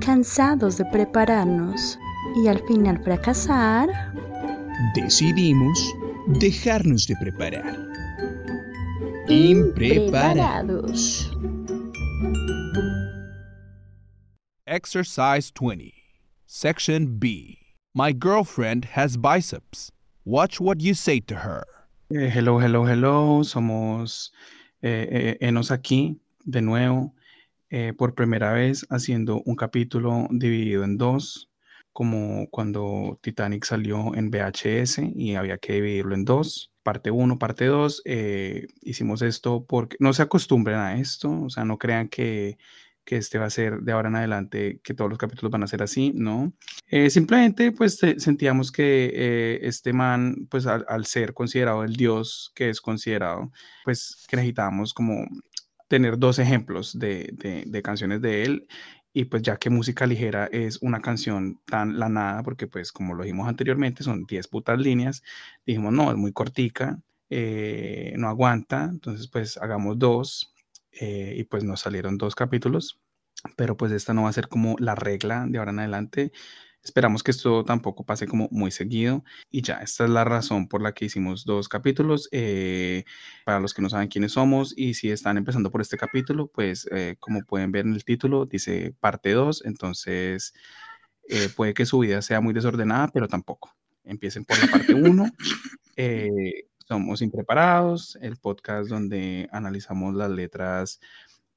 Cansados de prepararnos y al final fracasar, decidimos dejarnos de preparar. Impreparados. Exercise 20, Section B. My girlfriend has biceps. Watch what you say to her. Eh, hello, hello, hello. Somos eh, eh, Enos aquí de nuevo eh, por primera vez haciendo un capítulo dividido en dos, como cuando Titanic salió en VHS y había que dividirlo en dos. Parte 1, parte 2. hicimos esto porque no se acostumbren a esto, o sea, no crean que que este va a ser de ahora en adelante, que todos los capítulos van a ser así, ¿no? Eh, simplemente pues sentíamos que eh, este man, pues al, ser considerado el dios que es considerado, pues que necesitábamos como tener dos ejemplos de, de, canciones de él y pues ya que música ligera es una canción tan la nada, porque pues como lo dijimos anteriormente, son 10 putas líneas, dijimos no, es muy cortica, eh, no aguanta, entonces pues hagamos dos eh, y pues nos salieron dos capítulos, pero pues esta no va a ser como la regla de ahora en adelante. Esperamos que esto tampoco pase como muy seguido y ya, esta es la razón por la que hicimos dos capítulos. Eh, para los que no saben quiénes somos y si están empezando por este capítulo, pues eh, como pueden ver en el título, dice parte 2, entonces puede que su vida sea muy desordenada, pero tampoco. Empiecen por la parte 1. Somos Impreparados, el podcast donde analizamos las letras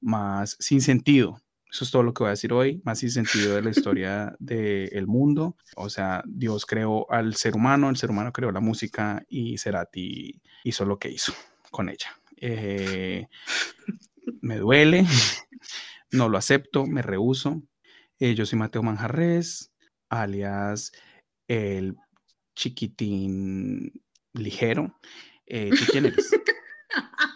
más sin sentido. Eso es todo lo que voy a decir hoy, más sin sentido de la historia del mundo. O sea, Dios creó al ser humano, el ser humano creó la música y Cerati hizo lo que hizo con ella. Eh, me duele, no lo acepto, me rehuso. Eh, yo soy Mateo Manjarres, alias el chiquitín ligero. Eh, ¿Tú quién eres?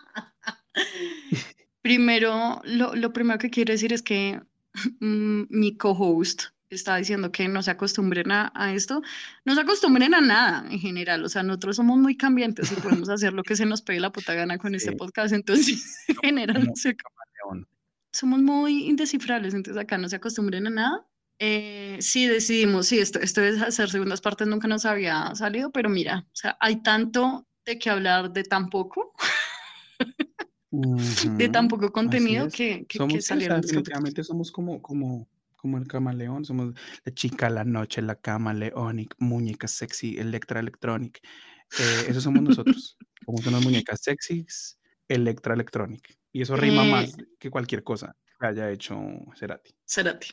Primero, lo, lo, primero que quiero decir es que mm, mi co-host está diciendo que no se acostumbren a, a, esto, no se acostumbren a nada en general, o sea, nosotros somos muy cambiantes y podemos hacer lo que se nos pegue la puta gana con este podcast, entonces en general no sé, somos muy indescifrables, entonces acá no se acostumbren a nada. Eh, sí, decidimos, sí, esto, esto es hacer segundas partes, nunca nos había salido, pero mira, o sea, hay tanto de que hablar de tan poco, de tan poco contenido que, que, somos, salieron. definitivamente somos como, como, como el camaleón, somos la chica, la noche, la camaleonic, muñeca sexy, electra electronic. Eh, eso somos nosotros. somos unas muñecas sexys, electra electronic. Y eso rima más eh. que cualquier cosa que haya hecho Cerati. Cerati.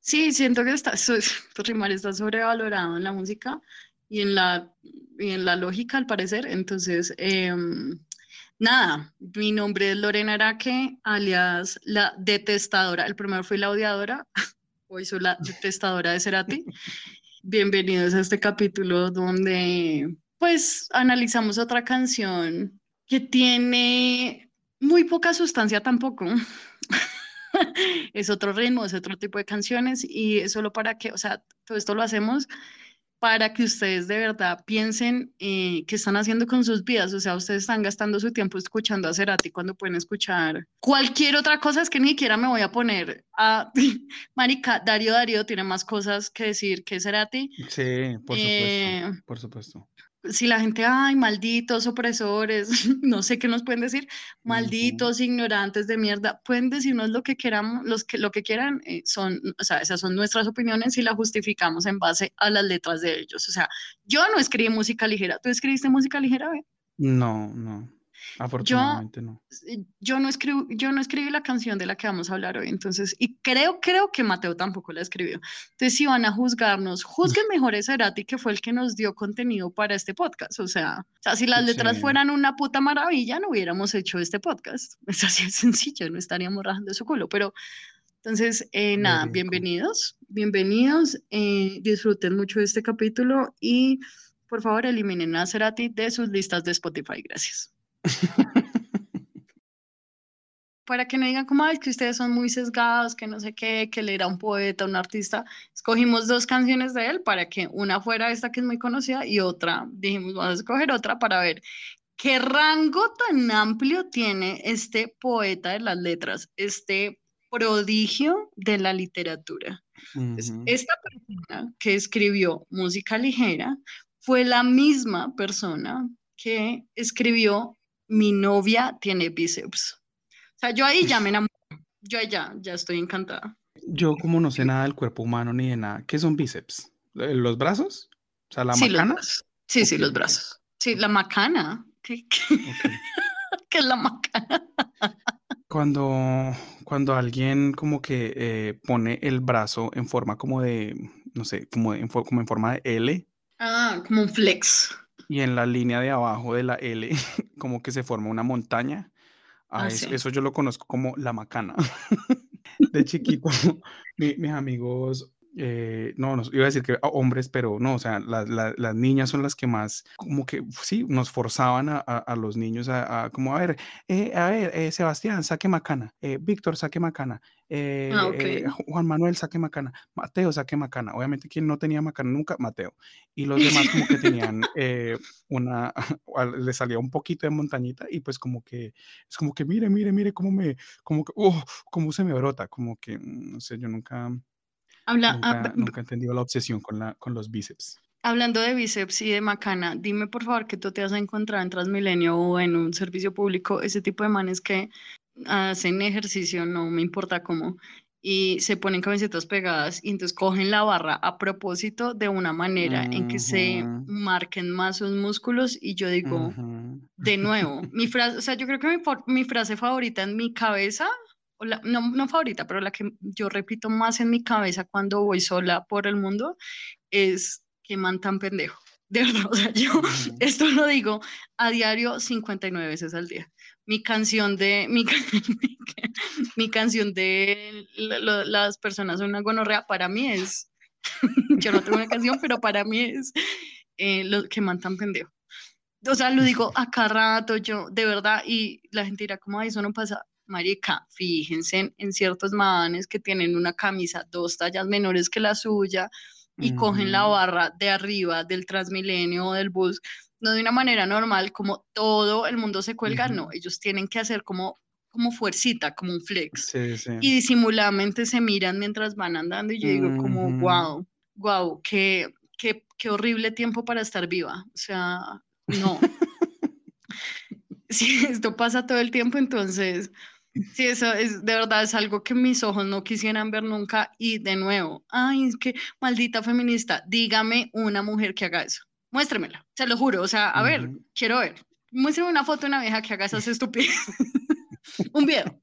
Sí, siento que está, rimar está sobrevalorado en la música y en la, y en la lógica, al parecer. Entonces, em, nada, mi nombre es Lorena Araque, alias la detestadora. El primero fue la odiadora, hoy soy la detestadora de Cerati. Bienvenidos a este capítulo donde, pues, analizamos otra canción que tiene muy poca sustancia tampoco. es otro ritmo, es otro tipo de canciones y es solo para que, o sea, todo esto lo hacemos para que ustedes de verdad piensen eh, qué están haciendo con sus vidas. O sea, ustedes están gastando su tiempo escuchando a Cerati cuando pueden escuchar cualquier otra cosa. Es que ni siquiera me voy a poner a. Marica, Darío Darío tiene más cosas que decir que Cerati. Sí, por supuesto. Eh, por supuesto si la gente, ay, malditos opresores, no sé qué nos pueden decir, malditos ignorantes de mierda, pueden decirnos lo que queramos, los que, lo que quieran, eh, son, o sea, esas son nuestras opiniones y las justificamos en base a las letras de ellos. O sea, yo no escribí música ligera, ¿tú escribiste música ligera? No, no. Afortunadamente no. Yo no, escribo, yo no escribí la canción de la que vamos a hablar hoy, entonces, y creo, creo que Mateo tampoco la escribió. Entonces, si van a juzgarnos, juzguen mejor a Cerati, que fue el que nos dio contenido para este podcast. O sea, o sea si las letras fueran una puta maravilla, no hubiéramos hecho este podcast. Es así de sencillo, no estaríamos rajando su culo, pero... Entonces, eh, nada, bienvenidos, bienvenidos, eh, disfruten mucho de este capítulo y por favor eliminen a Cerati de sus listas de Spotify. Gracias. Para que no digan como, es que ustedes son muy sesgados, que no sé qué, que él era un poeta, un artista, escogimos dos canciones de él para que una fuera esta que es muy conocida y otra, dijimos, vamos a escoger otra para ver qué rango tan amplio tiene este poeta de las letras, este prodigio de la literatura. Esta persona que escribió música ligera fue la misma persona que escribió Mi novia tiene bíceps. O sea, yo ahí ya me enamoré. Yo ya, ya estoy encantada. Yo como no sé nada del cuerpo humano ni de nada, ¿qué son bíceps? ¿Los brazos? O sea, la macana. sí, sí, los brazos. Sí, la macana. ¿Qué, qué? es la macana? Cuando, cuando alguien como que eh, pone el brazo en forma como de, no sé, como, en, como en forma de L. Ah, como un flex. Y en la línea de abajo de la L, como que se forma una montaña. Ah, eso, eso, yo lo conozco como la macana. de chiquito, mis amigos eh, no, no, iba a decir que hombres, pero no, o sea, las niñas son las que más, como que sí, nos forzaban a, los niños a, como, a ver, eh, a ver, eh, Sebastián, saque macana, Víctor, saque macana, ah, Juan Manuel, saque macana, Mateo, saque macana. Obviamente quien no tenía macana nunca, Mateo. Y los demás como que tenían una, le salía un poquito de montañita y pues como que, es como que, mire, mire, mire cómo me, como que, oh, cómo se me brota, como que, mm, no sé, yo nunca Habla, ah, nunca, he entendido la obsesión con, la, con los bíceps. Hablando de bíceps y de macana, dime por favor que tú te has encontrado en Transmilenio o en un servicio público ese tipo de manes que hacen ejercicio, no me importa cómo, y se ponen camisetas pegadas y entonces cogen la barra a propósito de una manera en que se marquen más sus músculos y yo digo, de nuevo, mi frase, o sea, yo creo que mi, mi frase favorita en mi cabeza no, no favorita, pero la que yo repito más en mi cabeza cuando voy sola por el mundo es que man tan pendejo. De verdad, o sea, yo esto lo digo a diario 59 veces al día. Mi canción de, mi, mi, canción de las personas son una gonorrea para mí es, yo no tengo una canción, pero para mí es eh, lo que man tan pendejo. O sea, lo digo a cada rato, yo, de verdad, y la gente dirá, ¿cómo eso no pasa? Marica, fíjense en, ciertos manes que tienen una camisa dos tallas menores que la suya y cogen la barra de arriba del Transmilenio o del bus, no de una manera normal, como todo el mundo se cuelga, no, ellos tienen que hacer como como fuercita, como un flex. Y disimuladamente se miran mientras van andando y yo digo como, wow, wow, qué, qué, qué horrible tiempo para estar viva. O sea, no. si esto pasa todo el tiempo, entonces Sí, eso es de verdad es algo que mis ojos no quisieran ver nunca y de nuevo, ay, es que maldita feminista, dígame una mujer que haga eso. Muéstremela, se lo juro, o sea, a ver, quiero ver. Muéstrame una foto de una vieja que haga esas estupidez. un video.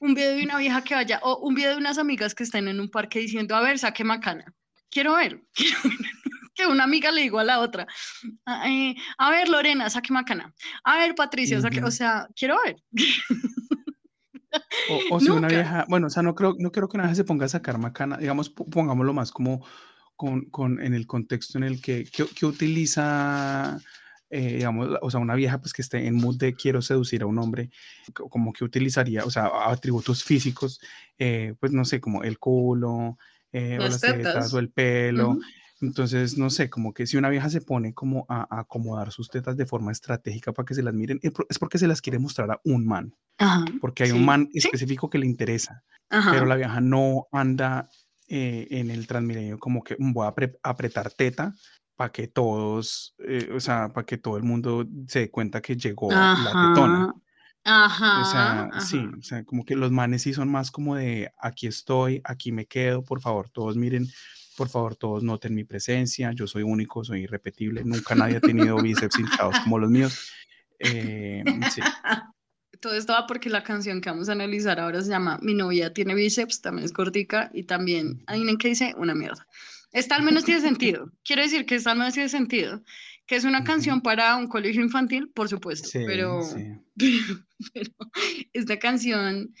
Un video de una vieja que vaya o un video de unas amigas que estén en un parque diciendo, "A ver, saque macana." Quiero ver. Quiero ver que una amiga le digo a la otra, eh, a ver Lorena, saque macana, a ver Patricia, saque, o sea, quiero ver. O, si una vieja, bueno, o sea, no creo, no creo que una vieja se ponga a sacar macana, digamos, pongámoslo más como con, con, en el contexto en el que, que, utiliza, eh, digamos, o sea, una vieja pues que esté en mood de quiero seducir a un hombre, como que utilizaría, o sea, atributos físicos, eh, pues no sé, como el culo, eh, o las tetas, o el pelo. Entonces, no sé, como que si una vieja se pone como a, acomodar sus tetas de forma estratégica para que se las miren, es porque se las quiere mostrar a un man. porque hay un man específico que le interesa. Pero la vieja no anda eh, en el transmilenio como que mm, voy a apretar teta para que todos, eh, o sea, para que todo el mundo se dé cuenta que llegó la tetona. Ajá. O sea, sí, o sea, como que los manes sí son más como de aquí estoy, aquí me quedo, por favor, todos miren por favor, todos noten mi presencia. Yo soy único, soy irrepetible. Nunca nadie ha tenido bíceps hinchados como los míos. Eh, Todo esto va porque la canción que vamos a analizar ahora se llama Mi novia tiene bíceps, también es cortica y también, en que dice una mierda. Esta al menos tiene sentido. Quiero decir que esta al menos tiene sentido. Que es una canción para un colegio infantil, por supuesto, pero, pero esta canción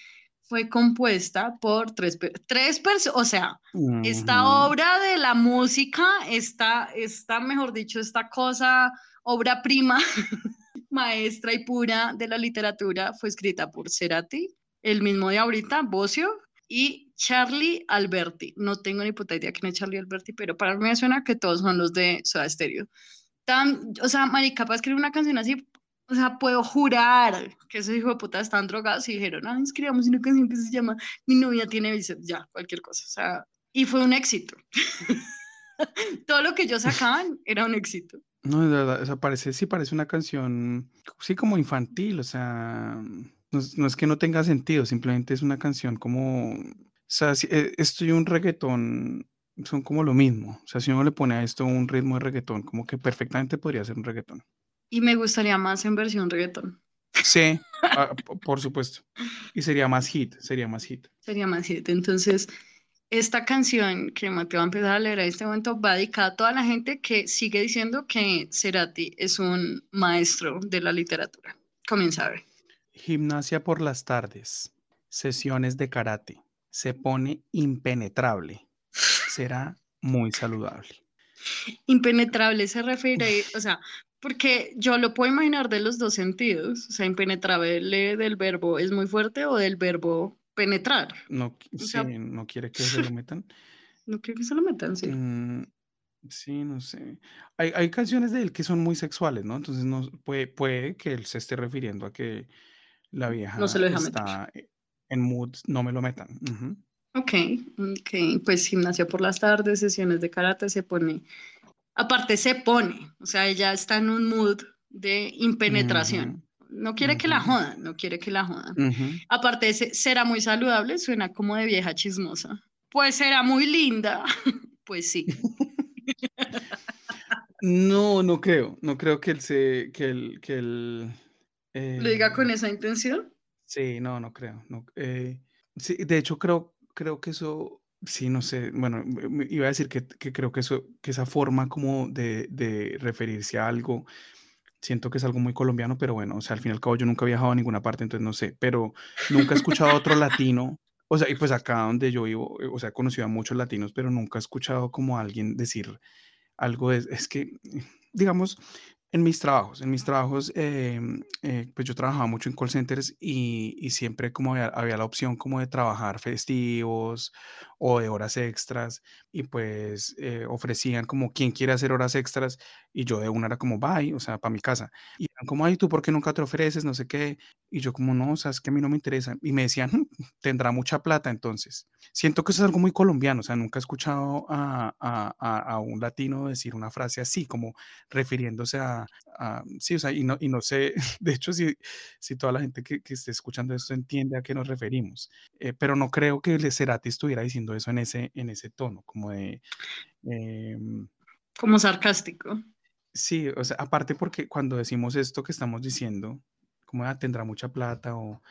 fue compuesta por tres, tres personas, o sea, esta obra de la música, esta, esta, mejor dicho, esta cosa, obra prima, maestra y pura de la literatura, fue escrita por Cerati, el mismo de ahorita, Bocio, y Charlie Alberti. No tengo ni puta idea quién es Charlie Alberti, pero para mí me suena que todos son los de Soda Stereo. Tan, o sea, Marica, para escribir una canción así, O sea, puedo jurar que esos hijos de puta están drogados y dijeron, ah, escribamos una canción que se llama Mi novia tiene bíceps, ya, cualquier cosa. O sea, y fue un éxito. Todo lo que ellos sacaban era un éxito. No, de verdad, o sea, parece, sí parece una canción, sí, como infantil, o sea, no, no es que no tenga sentido, simplemente es una canción como, o sea, si- eh, esto y un reggaetón son como lo mismo, o sea, si uno le pone a esto un ritmo de reggaetón, como que perfectamente podría ser un reggaetón. Y me gustaría más en versión reggaetón. Sí, ah, por supuesto. Y sería más hit, sería más hit. Sería más hit. Entonces, esta canción que Mateo va a empezar a leer en este momento va dedicada a toda la gente que sigue diciendo que Cerati es un maestro de la literatura. Comienza a ver. Gimnasia por las tardes, sesiones de karate, se pone impenetrable, será muy saludable. Impenetrable se refiere, o sea, porque yo lo puedo imaginar de los dos sentidos. O sea, impenetrable del verbo es muy fuerte o del verbo penetrar. No, sí, no quiere que se lo metan. No creo que se lo metan, sí. Mm, sí, no sé. Hay, hay canciones de él que son muy sexuales, ¿no? Entonces no, puede, puede que él se esté refiriendo a que la vieja No se lo deja meter. está en mood, no me lo metan. Ujú. Ok, ok, pues gimnasia por las tardes, sesiones de karate, se pone, aparte se pone, o sea, ella está en un mood de impenetración. No quiere que la jodan, no quiere que la jodan. Aparte, será muy saludable, suena como de vieja chismosa. Pues será muy linda, pues sí. No, no creo. No creo que él se, que él, que él. Lo diga con eh, esa intención. Sí, no, no creo. No, eh, sí, de hecho, creo, creo que eso, sí, no sé, bueno, iba a decir que, que creo que eso, que esa forma como de, de referirse a algo, siento que es algo muy colombiano, pero bueno, o sea, al fin y al cabo yo nunca he viajado a ninguna parte, entonces no sé, pero nunca he escuchado a otro latino, o sea, y pues acá donde yo vivo, eh, o sea, he conocido a muchos latinos, pero nunca he escuchado como a alguien decir algo de, es que, digamos, en mis trabajos, en mis trabajos, em, eh, pues yo trabajaba mucho en call centers y, y siempre como había, había la opción como de trabajar festivos o de horas extras y pues eh, ofrecían como quien quiere hacer horas extras y yo de una era como bye, o sea, para mi casa. Y eran como, ay, ¿tú por qué nunca te ofreces? No sé qué. Y yo como, no, o sea, es que a mí no me interesa. Y me decían, "Mm, tendrá mucha plata entonces. Siento que eso es algo muy colombiano, o sea, nunca he escuchado a, a- a- a un latino decir una frase así, como refiriéndose a, sí, o sea, y no, y no sé, de hecho, si, si toda la gente que, que esté escuchando esto entiende a qué nos referimos, Eh, pero no creo que Cerati estuviera diciendo eso en ese, en ese tono, como de, em, Como sarcástico. Sí, o sea, aparte porque cuando decimos esto que estamos diciendo, como "Ah, tendrá mucha plata o,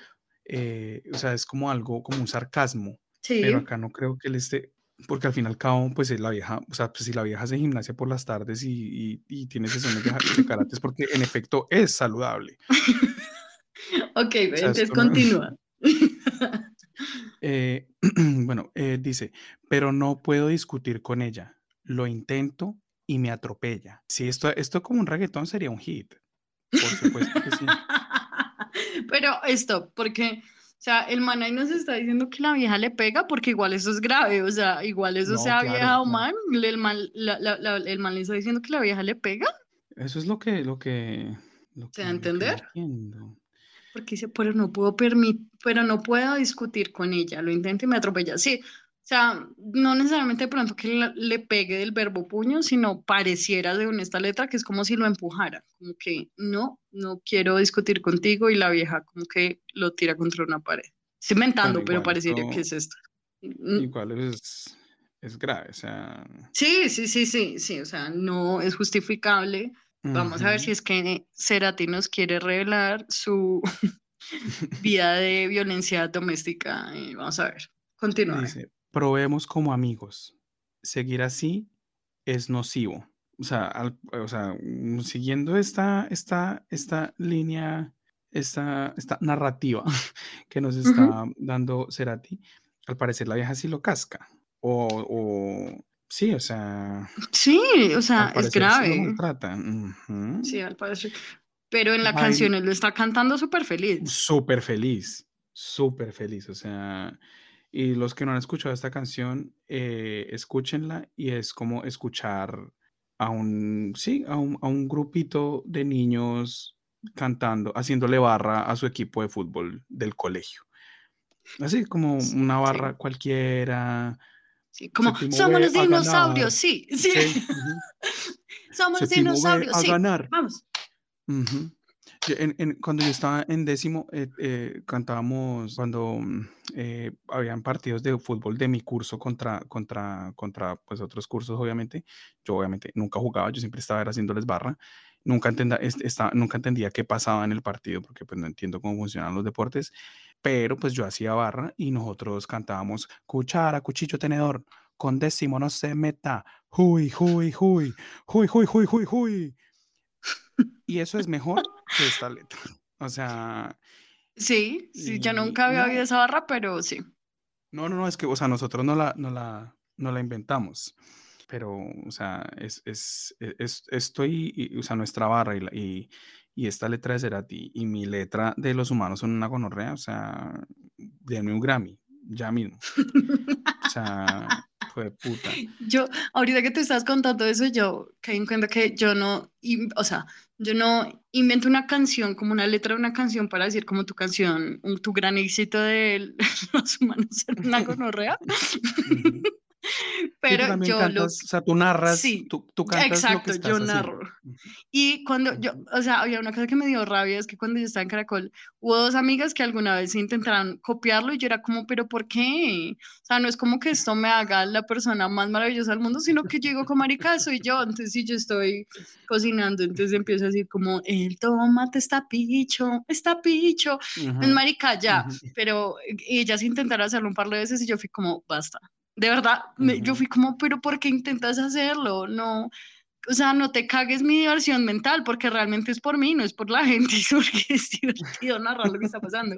eh, o sea, es como algo, como un sarcasmo Sí. pero acá no creo que él esté, porque al fin y al cabo, pues es la vieja, o sea, pues si la vieja hace gimnasia por las tardes y, y- y tiene sesiones de, de karate, es porque en efecto es saludable. Ok, sea, entonces no- continúa. Eh, bueno, eh, dice, pero no puedo discutir con ella, lo intento y me atropella. Si esto, esto como un reggaetón sería un hit, por supuesto que sí. Pero esto, porque, o sea, el man ahí nos está diciendo que la vieja le pega porque igual eso es grave, o sea, igual eso No, sea claro, vieja o claro. man, el man, la- la- la- el man le está diciendo que la vieja le pega, Eso es lo que, lo que, lo ¿Se da a no entender? porque dice, pero no puedo permitir, pero no puedo discutir con ella, lo intento y me atropella. Sí, o sea, no necesariamente de pronto que la- le pegue del verbo puño, sino pareciera de esta letra que es como si lo empujara, como que no, no quiero discutir contigo y la vieja como que lo tira contra una pared. Estoy inventando, pero igual pareciera que es esto. Mm, Igual es, es grave, o sea. Sí, sí, sí, sí, sí, o sea, no es justificable. Vamos a ver si es que Cerati nos quiere revelar su vida de violencia doméstica. y vamos a ver. Continúa. Dice, probemos como amigos. Seguir así es nocivo. O sea, al- o sea, mm, siguiendo esta, esta, esta línea, esta, esta narrativa que nos está dando Cerati, al parecer la vieja sí lo casca. O, o sí, o sea, Sí, o sea, es parecer sí lo grave. maltrata. Ujú. Sí, al parecer. Pero en la Ay. canción él lo está cantando súper feliz. Súper feliz, súper feliz. O sea, y los que no han escuchado esta canción, eh, escúchenla y es como escuchar a un, sí, a un, a un grupito de niños cantando, haciéndole barra a su equipo de fútbol del colegio. Así como una barra cualquiera. Sí, como somos los dinosaurios, sí, sí. somos los dinosaurios, a sí. ganar. Vamos. Cuando yo estaba en décimo, eh, eh, cantábamos cuando mm, eh, habían partidos de fútbol de mi curso contra, contra, contra pues, otros cursos, obviamente. Yo obviamente nunca jugaba, yo siempre estaba haciéndoles barra. Nunca, entenda, esta, nunca entendía qué pasaba en el partido porque pues no entiendo cómo funcionan los deportes, pero pues yo hacía barra y nosotros cantábamos cuchara, cuchillo, tenedor, con décimo no se meta, hui, hui, hui, hui, hui, hui, hui, hui. Y eso es mejor que esta letra. O sea... Sí, sí, yo nunca había oído esa barra, pero sí. No, no, no, es que, o sea, nosotros no la, no la, no la inventamos pero, o sea, es, es, e, es, estoy, o sea, nuestra barra y, y, y, esta letra de Cerati y mi letra de los humanos son una gonorrea, o sea, denme un Grammy, ya mismo. O sea, fue puta. Yo, ahorita que te estás contando eso, yo caí en cuenta que yo no, o sea, yo no invento una canción como una letra de una canción para decir como tu canción, tu gran éxito de los humanos son una gonorrea. Pero yo lo... o sea, tú narras, sí, tú, tú cantas exacto, lo que yo estás narro. Y cuando yo, o sea, había una cosa que me dio rabia, es que cuando yo estaba en Caracol, hubo dos amigas que alguna vez intentaron copiarlo y yo era como, pero ¿por qué? O sea, no es como que esto me haga la persona más maravillosa del mundo, sino que yo digo como marica, soy yo, entonces si yo estoy cocinando, entonces empiezo a decir como, el tomate está picho, está picho, es marica ya, pero ellas intentaron hacerlo un par de veces y yo fui como, basta. De verdad, yo fui como, pero ¿por qué intentas hacerlo? No, o sea, no te cagues mi diversión mental, porque realmente es por mí, no es por la gente, es porque es divertido narrar lo que está pasando.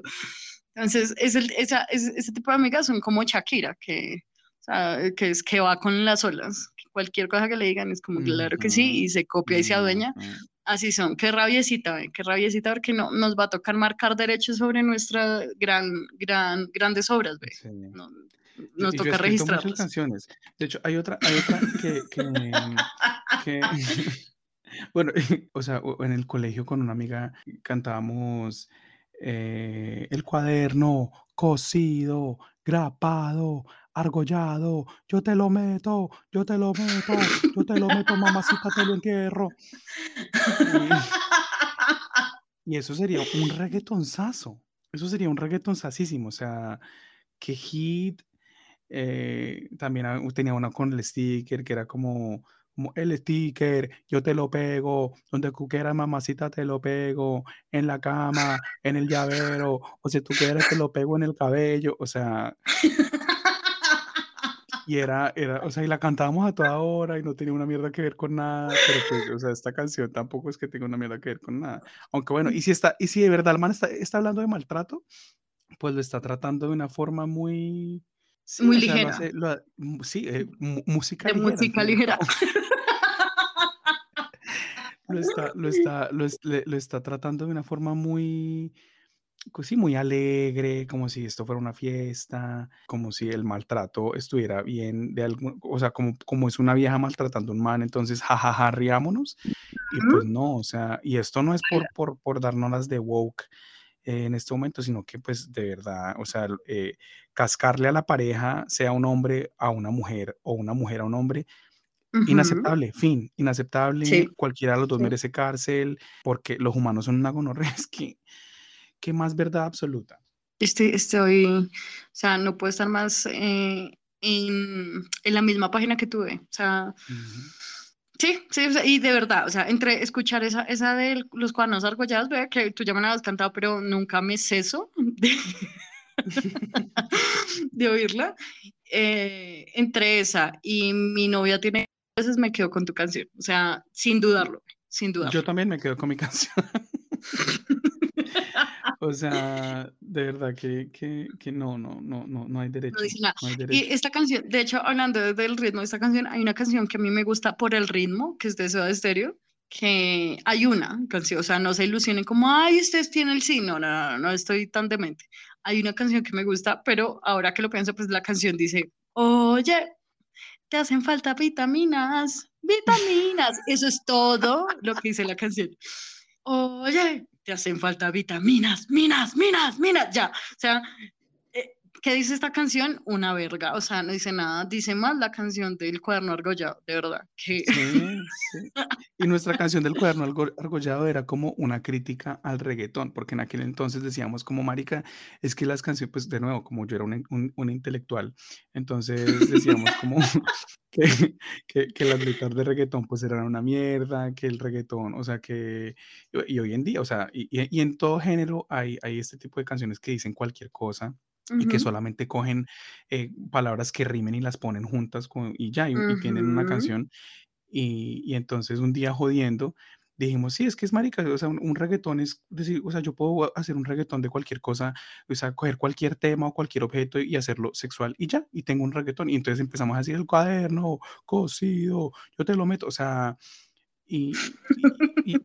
Entonces, es el, esa, ese tipo de amigas son como Shakira, que, o sea, que, es, que va con las olas. Cualquier cosa que le digan es como, claro que sí, y se copia y se adueña. Así son, qué rabiecita, qué rabiecita, porque no, nos va a tocar marcar derechos sobre nuestras gran, gran, grandes obras, ¿ve? No, nos toca registrar muchas canciones. De hecho, hay otra, hay otra que, que, bueno, o sea, en el colegio con una amiga cantábamos eh, el cuaderno cosido, grapado, argollado, yo te lo meto, yo te lo meto, yo te lo meto, mamacita, te lo entierro. Y, y eso sería un reggaetonzazo. Eso sería un reggaetonzacísimo. O sea, qué hit eh, también tenía una con el sticker que era como, como, el sticker, yo te lo pego, donde tú quieras mamacita te lo pego, en la cama, en el llavero, o si tú quieres te lo pego en el cabello, o sea... Y era, era, o sea, y la cantábamos a toda hora y no tenía una mierda que ver con nada, pero pues, o sea, esta canción tampoco es que tenga una mierda que ver con nada. Aunque bueno, y si está, y si de verdad el man está, está hablando de maltrato, pues lo está tratando de una forma muy, muy ligera. sí, eh, música ligera. música ligera. lo, está, lo, está, lo, está tratando de una forma muy, pues sí, muy alegre, como si esto fuera una fiesta, como si el maltrato estuviera bien, de algún, o sea, como, como es una vieja maltratando a un man, entonces jajaja, riámonos. Y pues no, o sea, y esto no es por, por, por darnos las de woke, en este momento, sino que pues de verdad, o sea, eh, cascarle a la pareja, sea un hombre a una mujer o una mujer a un hombre, inaceptable, fin, inaceptable, cualquiera de los dos merece cárcel, porque los humanos son una gonorrea, es que, ¿qué más verdad absoluta? Estoy, estoy, o sea, no puedo estar más eh, en, en, la misma página que tuve, o sea... Sí, sí, y de verdad, o sea, entre escuchar esa, esa de los cuadernos argollados, vea que tú ya me la has cantado, pero nunca me ceso de, de oírla. Eh, entre esa y mi novia tiene veces me quedo con tu canción, o sea, sin dudarlo, sin dudarlo. Yo también me quedo con mi canción. O sea, de verdad que, que, que no, no, no, no, no hay derecho. Y esta canción, de hecho, hablando del ritmo de esta canción, hay una canción que a mí me gusta por el ritmo, que es de Soda Stereo, que hay una canción, o sea, no se ilusionen como, ay, ustedes tienen el sí, no, no, no, no estoy tan demente. Hay una canción que me gusta, pero ahora que lo pienso, pues la canción dice, oye, te hacen falta vitaminas, vitaminas. Eso es todo lo que dice la canción. Oye, te hacen falta vitaminas, minas, minas, minas, ya. O sea, ¿Qué dice esta canción? Una verga, o sea, no dice nada, dice más la canción del cuaderno argollado, de verdad. Que... Sí, sí. Y nuestra canción del cuaderno argollado era como una crítica al reggaetón, porque en aquel entonces decíamos como marica, es que las canciones, pues de nuevo, como yo era un, un, intelectual, entonces decíamos como que, que, que, las letras de reggaetón pues eran una mierda, que el reggaetón, o sea, que, y hoy en día, o sea, y, y en todo género hay, hay este tipo de canciones que dicen cualquier cosa y que solamente cogen eh, palabras que rimen y las ponen juntas con, y ya, y, tienen una canción. Y, y, entonces un día jodiendo, dijimos, sí, es que es marica, o sea, un, reggaetón es decir, o sea, yo puedo hacer un reggaetón de cualquier cosa, o sea, coger cualquier tema o cualquier objeto y hacerlo sexual y ya, y tengo un reggaetón. Y entonces empezamos a decir el cuaderno, cosido, yo te lo meto, o sea, y, y,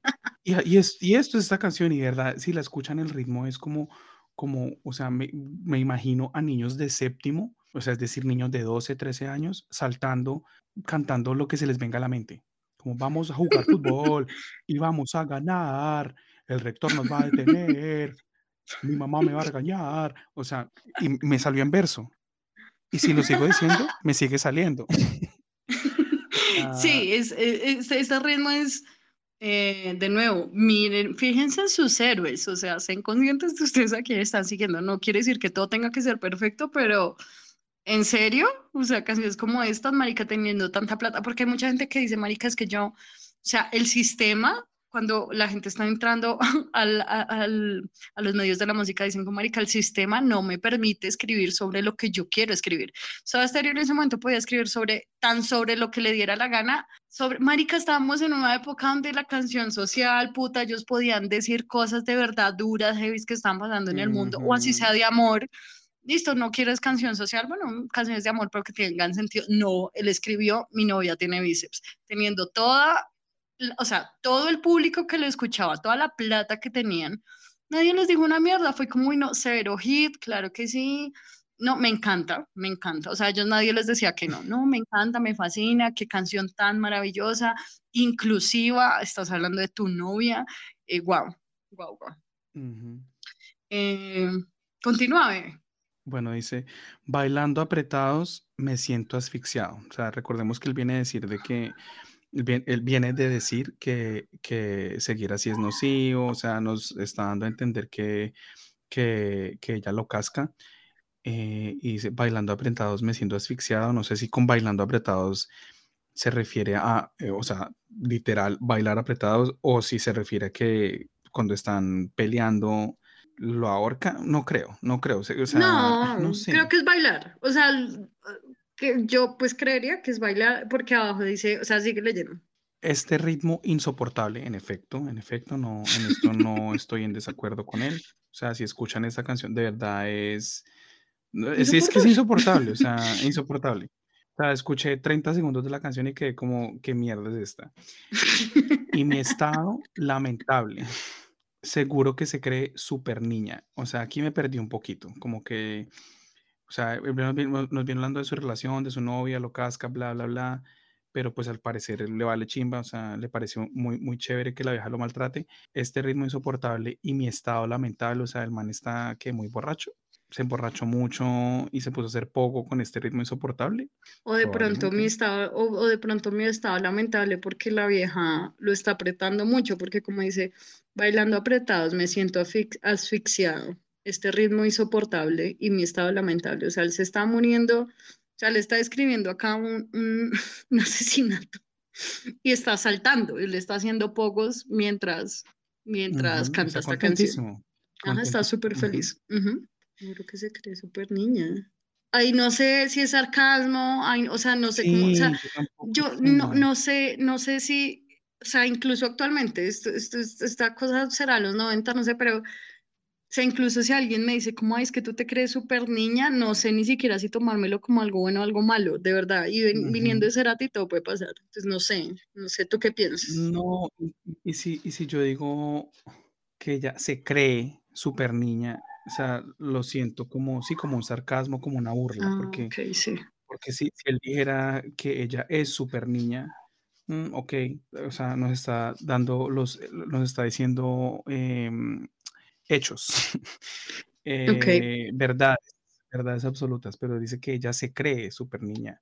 y, es, y esto es esta canción, y de verdad, si la escuchan, el ritmo es como como, o sea, me, me, imagino a niños de séptimo, o sea, es decir, niños de 12, 13 años, saltando, cantando lo que se les venga a la mente. Como vamos a jugar fútbol y vamos a ganar, el rector nos va a detener, mi mamá me va a regañar, o sea, y me salió en verso. Y si lo sigo diciendo, me sigue saliendo. Sí, es, es, ese ritmo es eh, de nuevo, miren, fíjense en sus héroes, o sea, sean conscientes de ustedes a quien están siguiendo. No quiere decir que todo tenga que ser perfecto, pero ¿en serio? O sea, canciones como estas, marica, teniendo tanta plata, porque hay mucha gente que dice, marica, es que yo, o sea, el sistema cuando la gente está entrando al, al, a los medios de la música, dicen como, marica, el sistema no me permite escribir sobre lo que yo quiero escribir. Soda Stereo en ese momento podía escribir sobre, tan sobre lo que le diera la gana, sobre, marica, estábamos en una época donde la canción social, puta, ellos podían decir cosas de verdad duras, heavy que están pasando en el mundo, o así sea de amor, listo, no quieres canción social, bueno, canciones de amor, pero que tengan sentido. No, él escribió, mi novia tiene bíceps, teniendo toda o sea, todo el público que lo escuchaba, toda la plata que tenían, nadie les dijo una mierda, fue como, no, severo hit, claro que sí, no, me encanta, me encanta, o sea, ellos nadie les decía que no, no, me encanta, me fascina, qué canción tan maravillosa, inclusiva, estás hablando de tu novia, eh, wow, wow, wow. Eh, continúa, Bueno, dice, bailando apretados me siento asfixiado. O sea, recordemos que él viene a decir de que él viene de decir que, que, seguir así es nocivo, o sea, nos está dando a entender que, que, que ella lo casca. Eh, y dice, bailando apretados me siento asfixiado. No sé si con bailando apretados se refiere a, eh, o sea, literal, bailar apretados, o si se refiere a que cuando están peleando lo ahorca. No creo, no creo. O sea, no, no sé. creo que es bailar. O sea, yo pues creería que es bailar, porque abajo dice, o sea, sigue leyendo. Este ritmo insoportable, en efecto, en efecto, no, en esto no estoy en desacuerdo con él. O sea, si escuchan esta canción, de verdad es, es, es que es insoportable, o sea, insoportable. O sea, escuché 30 segundos de la canción y quedé como, ¿qué mierda es esta? Y mi estado, lamentable. Seguro que se cree súper niña. O sea, aquí me perdí un poquito, como que o sea, nos viene, hablando de su relación, de su novia, lo casca, bla, bla, bla, pero pues al parecer le vale chimba, o sea, le pareció muy, muy chévere que la vieja lo maltrate. Este ritmo insoportable y mi estado lamentable, o sea, el man está que muy borracho, se emborrachó mucho y se puso a hacer poco con este ritmo insoportable. O de pronto mi estado, o, de pronto mi estado lamentable porque la vieja lo está apretando mucho, porque como dice, bailando apretados me siento asfixiado este ritmo insoportable y mi estado lamentable. O sea, él se está muriendo, o sea, le está describiendo acá un, un, asesinato y está saltando, y le está haciendo pocos mientras, mientras canta esta canción. Ajá, está súper feliz. Creo que se cree súper niña. Ay, no sé si es sarcasmo, o sea, no sé cómo, o sea, yo no, no sé, no sé si, o sea, incluso actualmente, esto, esto, esta cosa será los 90, no sé, pero o sea, incluso si alguien me dice, ¿cómo es que tú te crees súper niña? No sé ni siquiera si tomármelo como algo bueno o algo malo, de verdad. Y viniendo de Cerati todo puede pasar. Entonces, no sé, no sé, ¿tú qué piensas? No, y, si, y si yo digo que ella se cree súper niña, o sea, lo siento como, sí, como un sarcasmo, como una burla, ah, porque, sí. porque si, si él dijera que ella es súper niña, Mm, ok, o sea, nos está dando los, nos está diciendo em, hechos, eh, verdades, verdades absolutas, pero dice que ella se cree súper niña.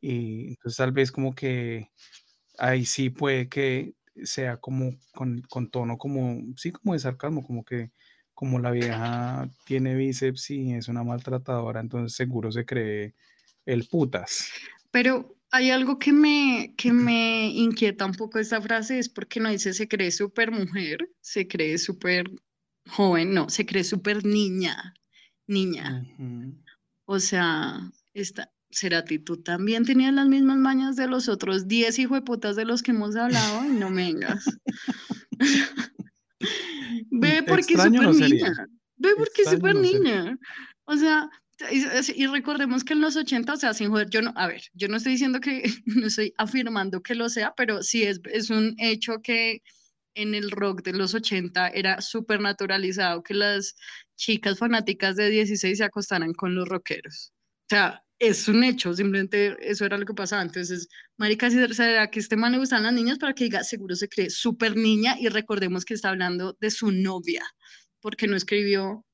Y entonces tal vez como que ahí sí puede que sea como con, con tono como, sí, como de sarcasmo, como que como la vieja tiene bíceps y es una maltratadora, entonces seguro se cree el putas. Pero hay algo que me, que me inquieta un poco esta frase, es porque no dice se cree súper mujer, se cree súper joven, no, se cree súper niña, niña. O sea, esta, Serati, tú también tenías las mismas mañas de los otros 10 hijos de putas de los que hemos hablado y no me vengas. Ve porque es súper niña. Ve porque es súper niña. O sea, y, recordemos que en los 80, o sea, sin joder, yo no, a ver, yo no estoy diciendo que, no estoy afirmando que lo sea, pero sí es, es un hecho que en el rock de los 80 era súper naturalizado que las chicas fanáticas de 16 se acostaran con los rockeros. O sea, es un hecho, simplemente eso era lo que pasaba. Entonces, marica, si será que este man le gustan las niñas para que diga, seguro se cree súper niña y recordemos que está hablando de su novia, porque no escribió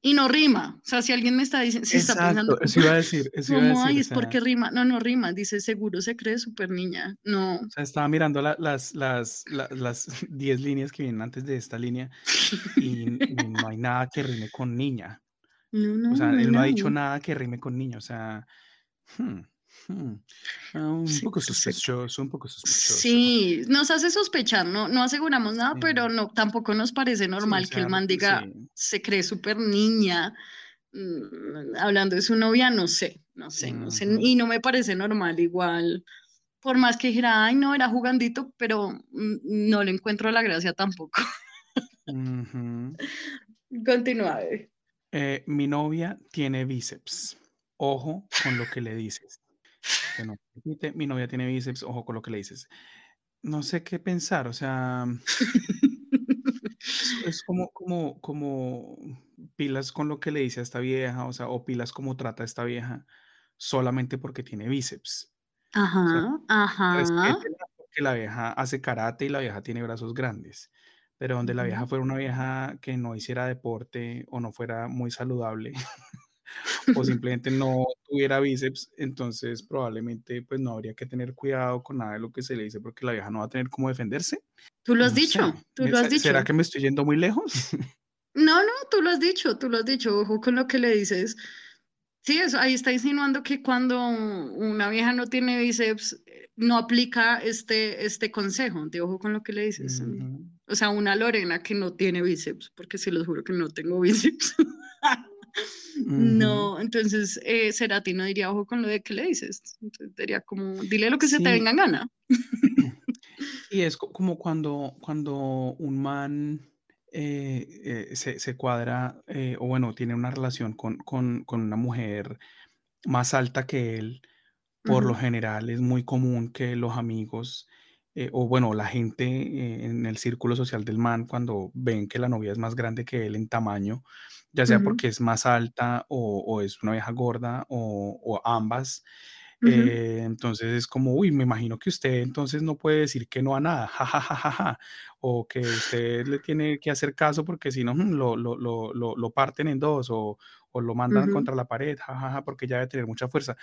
y no rima. O sea, si alguien me está diciendo, si está pensando, eso iba a decir, eso ¿cómo iba a decir, es porque rima? No, no rima, dice seguro se cree súper niña. No. O sea, estaba mirando las, las, las 10 líneas que vienen antes de esta línea y, no hay nada que rime con niña. No, no, o sea, él no, ha dicho nada que rime con niña, o sea, hmm. Hmm. Ah, un poco sospechoso, un poco sospechoso. Sí, nos hace sospechar, no, no aseguramos nada, pero no, tampoco nos parece normal que el man diga, se cree súper niña, mm, hablando de su novia, no sé, no sé, no sé, y no me parece normal igual, por más que dijera, ay, no, era jugandito, pero mm, no le encuentro la gracia tampoco. Continúa. Eh, mi novia tiene bíceps. Ojo con lo que le dices mi novia tiene bíceps, ojo con lo que le dices. No sé qué pensar, o sea, es, como, como, como pilas con lo que le dice a esta vieja, o sea, o pilas como trata a esta vieja solamente porque tiene bíceps. Ajá, ajá. Porque la vieja hace karate y la vieja tiene brazos grandes. Pero donde la vieja fuera una vieja que no hiciera deporte o no fuera muy saludable, o simplemente no tuviera bíceps, entonces probablemente pues no habría que tener cuidado con nada de lo que se le dice porque la vieja no va a tener cómo defenderse. Tú lo has dicho, tú lo has dicho. ¿Será que me estoy yendo muy lejos? No, no, tú lo has dicho, tú lo has dicho, ojo con lo que le dices. Sí, eso, ahí está insinuando que cuando una vieja no tiene bíceps, eh, no aplica este, este consejo, de ojo con lo que le dices. O sea, una Lorena que no tiene bíceps, porque sí los juro que no tengo bíceps. No, entonces eh, Cerati no diría ojo con lo de que le dices. Entonces diría como, dile lo que se te venga en gana. Y es como cuando, cuando un man eh, eh, se, cuadra, eh, o bueno, tiene una relación con, una mujer más alta que él, por lo general es muy común que los amigos, o bueno, la gente en el círculo social del man, cuando ven que la novia es más grande que él en tamaño, ya sea porque es más alta o, es una vieja gorda o, ambas. Eh, entonces es como, uy, me imagino que usted entonces no puede decir que no a nada, ja, o que usted le tiene que hacer caso porque si no mm, lo, lo, lo, lo, parten en dos o, o lo mandan contra la pared, jajaja, porque ya debe tener mucha fuerza.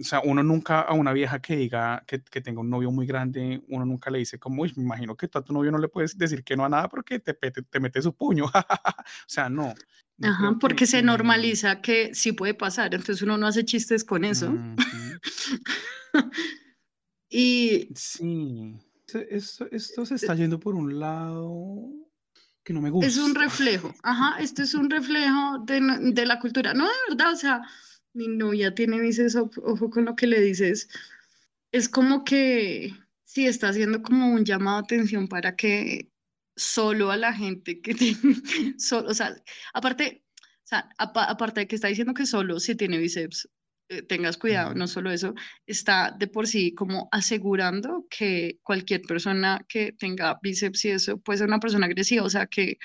O sea, uno nunca a una vieja que diga que, que, tenga un novio muy grande, uno nunca le dice como, uy, me imagino que tú a tu novio no le puedes decir que no a nada porque te, te, te mete su puño. o sea, no. Ajá, porque se normaliza que sí puede pasar, entonces uno no hace chistes con eso. y sí, esto, esto, se está yendo por un lado que no me gusta. Es un reflejo, ajá, esto es un reflejo de, de la cultura. No, de verdad, o sea, mi novia tiene dices, ojo con lo que le dices. Es como que sí está haciendo como un llamado de atención para que solo a la gente que tiene, solo, o sea, aparte, o sea, aparte de que está diciendo que solo si tiene bíceps, eh, tengas cuidado, no solo eso, está de por sí como asegurando que cualquier persona que tenga bíceps y eso puede ser una persona agresiva, o sea, que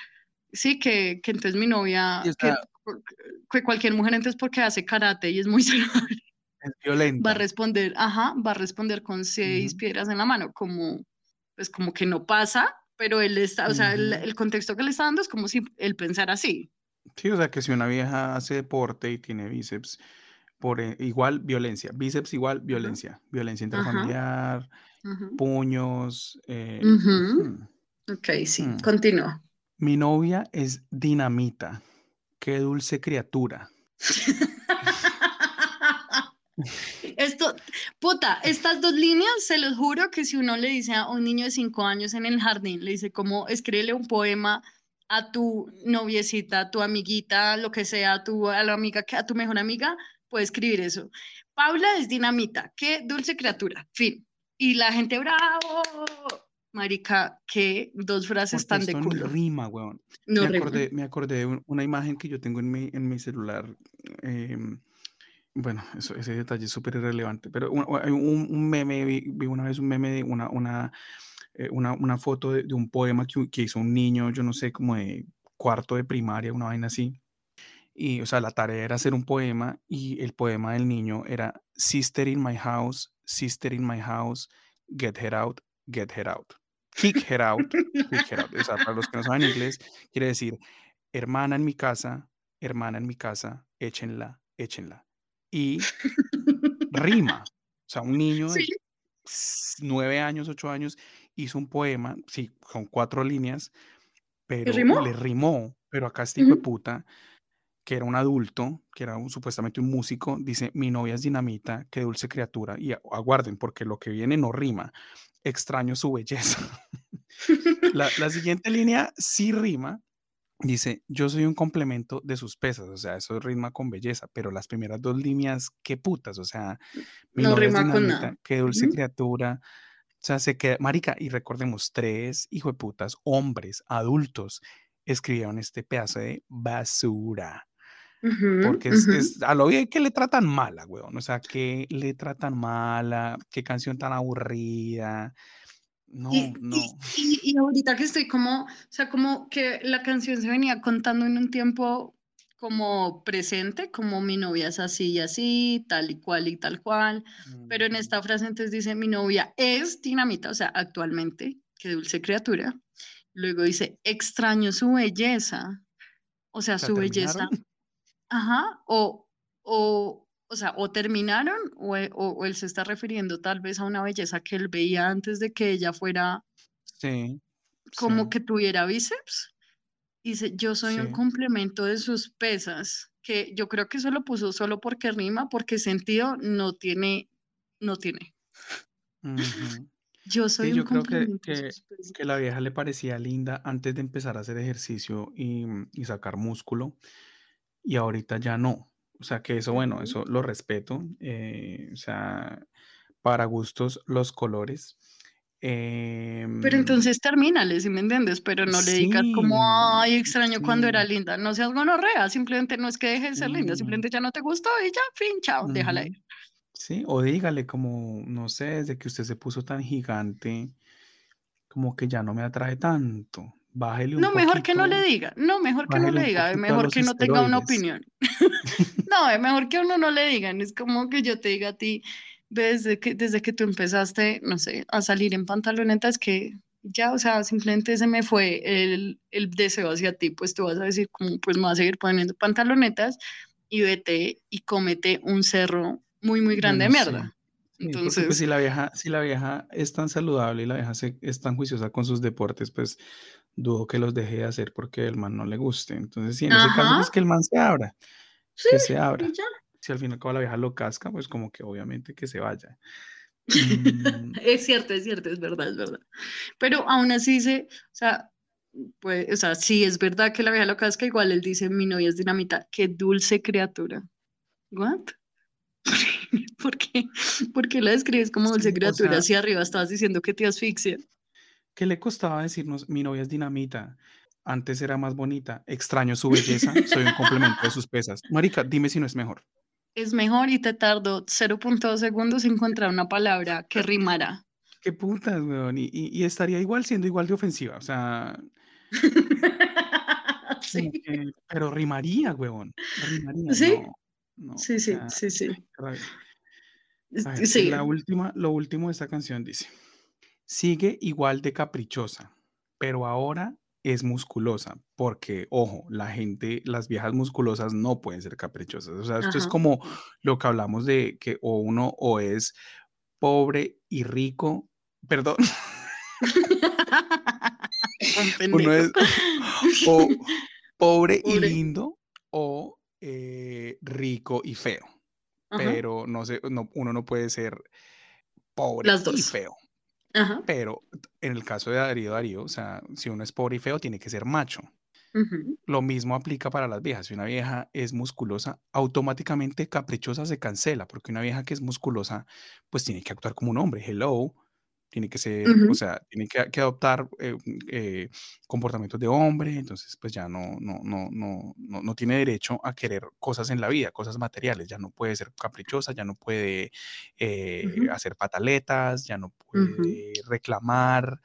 sí, que, que entonces mi novia, que, cualquier mujer entonces porque hace karate y es muy saludable. Es violenta. va a responder, ajá, va a responder con seis piedras en la mano, como, pues como que no pasa, pero él está, o sea, el, contexto que le está dando es como si él pensara así. Sí, o sea, que si una vieja hace deporte y tiene bíceps, por e- igual violencia, bíceps igual violencia, violencia Ujú. puños. eh, ujú. Ok, sí, Hmm. continúa. Mi novia es dinamita. Qué dulce criatura. Esto, puta, estas dos líneas, se los juro que si uno le dice a un niño de cinco años en el jardín, le dice como escríbele un poema a tu noviecita, a tu amiguita, lo que sea, a tu, a la amiga, que- a tu mejor amiga, puede escribir eso. Paula es dinamita, qué dulce criatura, fin. Y la gente, bravo, marica, qué dos frases Porque tan de culo. rima, weón. No me, riman. acordé, me acordé de un- una imagen que yo tengo en mi, en mi celular. em, bueno, eso, ese detalle es súper irrelevante, pero un, un- un meme, vi, vi una vez un meme de una, una, eh, una, una foto de, de un poema que, que hizo un niño, yo no sé, como de cuarto de primaria, una vaina así. Y, o sea, la tarea era hacer un poema y el poema del niño era Sister in my house, sister in my house, get her out, get her out. Kick her out, kick her out. O sea, para los que no saben inglés, quiere decir hermana en mi casa, hermana en mi casa, échenla, échenla. Y rima. O sea, un niño de Sí, nueve años, ocho años, hizo un poema, sí, con cuatro líneas, pero rimó? le rimó. Pero acá este hijo de Ujú. puta, que era un adulto, que era un- supuestamente un músico, dice, mi novia es dinamita, qué dulce criatura. Y aguarden, porque lo que viene no rima. Extraño su belleza. La, la siguiente línea sí rima. Dice, yo soy un complemento de sus pesas, o sea, eso rima con belleza, pero las primeras dos líneas, qué putas, o sea, mi No rima con dinamita, nada. qué dulce criatura, o sea, se queda, marica, y recordemos, tres hijo de putas, hombres, adultos, escribieron este pedazo de basura, porque es, a lo bien que le tratan mala, weón, o sea, qué letra tan mala, qué canción tan aburrida, no, Y, no, y, y, ahorita que estoy como, o sea, como que la canción se venía contando en un tiempo como presente, como mi novia es así y así, tal y cual y tal cual, pero en Ujú. esta frase entonces dice mi novia es dinamita, o sea, actualmente, qué dulce criatura. Luego dice extraño su belleza, o sea, su belleza, ajá, o, o, o sea, o terminaron o, e- o- o él se está refiriendo tal vez a una belleza que él veía antes de que ella fuera Sí, como sí, que tuviera bíceps. Dice, yo soy un sí. complemento de sus pesas, que yo creo que eso lo puso solo porque rima, porque sentido no tiene, no tiene. Ujú. Yo Sí, soy un yo creo que, que, que la vieja le parecía linda antes de empezar a hacer ejercicio y, y sacar músculo, y ahorita ya no. O sea, que eso, bueno, eso lo respeto. eh, o sea, para gustos los colores. Pero Em, entonces termínale, si me entiendes, pero no le digas como, sí, ay, extraño cuando era sí. linda. No seas gonorrea, simplemente no es que deje de ser linda, sí, simplemente ya no te gustó y ya, fin, chao, déjala ir. Sí, o dígale como, no sé, desde que usted se puso tan gigante, como que ya no me atrae tanto. Bájele un No, mejor que no le poquito, diga, no, mejor que no le diga, poquito a mejor que no tenga una opinión. No, es mejor que uno no le digan, es como que yo te diga a ti, desde que, desde que tú empezaste, no sé, a salir en pantalonetas, que ya, o sea, simplemente se me fue el, el deseo hacia ti, pues tú vas a decir como, pues me voy a seguir poniendo pantalonetas y vete y cómete un cerro muy, muy grande de Bueno, sí. mierda. Sí, porque pues Entonces, si la vieja, si la vieja es tan saludable y la vieja se- es tan juiciosa con sus deportes, pues dudo que los deje de hacer porque el man no le guste. Entonces, sí, en ese caso, ajá, pues que el man se abra, sí, que se abra. ya. Si al final acaba la vieja lo casca, pues como que obviamente que se vaya. Mm, Es cierto, es cierto, es verdad, es verdad. Pero aún así dice, o sea, pues, o sea, sí es verdad que la vieja lo casca, igual él dice, mi novia es dinamita, qué dulce criatura. ¿What? ¿Por qué? ¿Por qué la describes como dulce o criatura? sea, Hacia arriba estabas diciendo que te asfixia. ¿Qué le costaba decirnos, mi novia es dinamita? Antes era más bonita, extraño su belleza, soy un complemento de sus pesas. Marica, dime si no es mejor. Es mejor y te tardó 0.2 segundos en encontrar una palabra que rimara. Qué putas, weón. Y, y- y estaría igual siendo igual de ofensiva. O sea, Sí, que, pero rimaría, weón. Rimaría, sí, no, no, sí, o sí, sea, sí, sí. ver, Sí. La última, lo último de esta canción dice, sigue igual de caprichosa, pero ahora es musculosa, porque, ojo, la gente, las viejas musculosas no pueden ser caprichosas. O sea, esto es como lo que hablamos de que o uno o es pobre y rico, perdón, Un uno es o pobre y lindo o eh, rico y feo. Ajá. pero no sé, no, uno no puede ser pobre Las y feo. Ajá. Pero en el caso de Darío Darío, o sea, si uno es pobre y feo, tiene que ser macho. Lo mismo aplica para las viejas. Si una vieja es musculosa, automáticamente caprichosa se cancela, porque una vieja que es musculosa, pues tiene que actuar como un hombre. Hello. Tiene que ser, o sea, tiene que, que adoptar eh, eh, comportamientos de hombre, entonces pues ya no, no, no, no, no, no tiene derecho a querer cosas en la vida, cosas materiales, ya no puede ser caprichosa, ya no puede eh, hacer pataletas, ya no puede reclamar,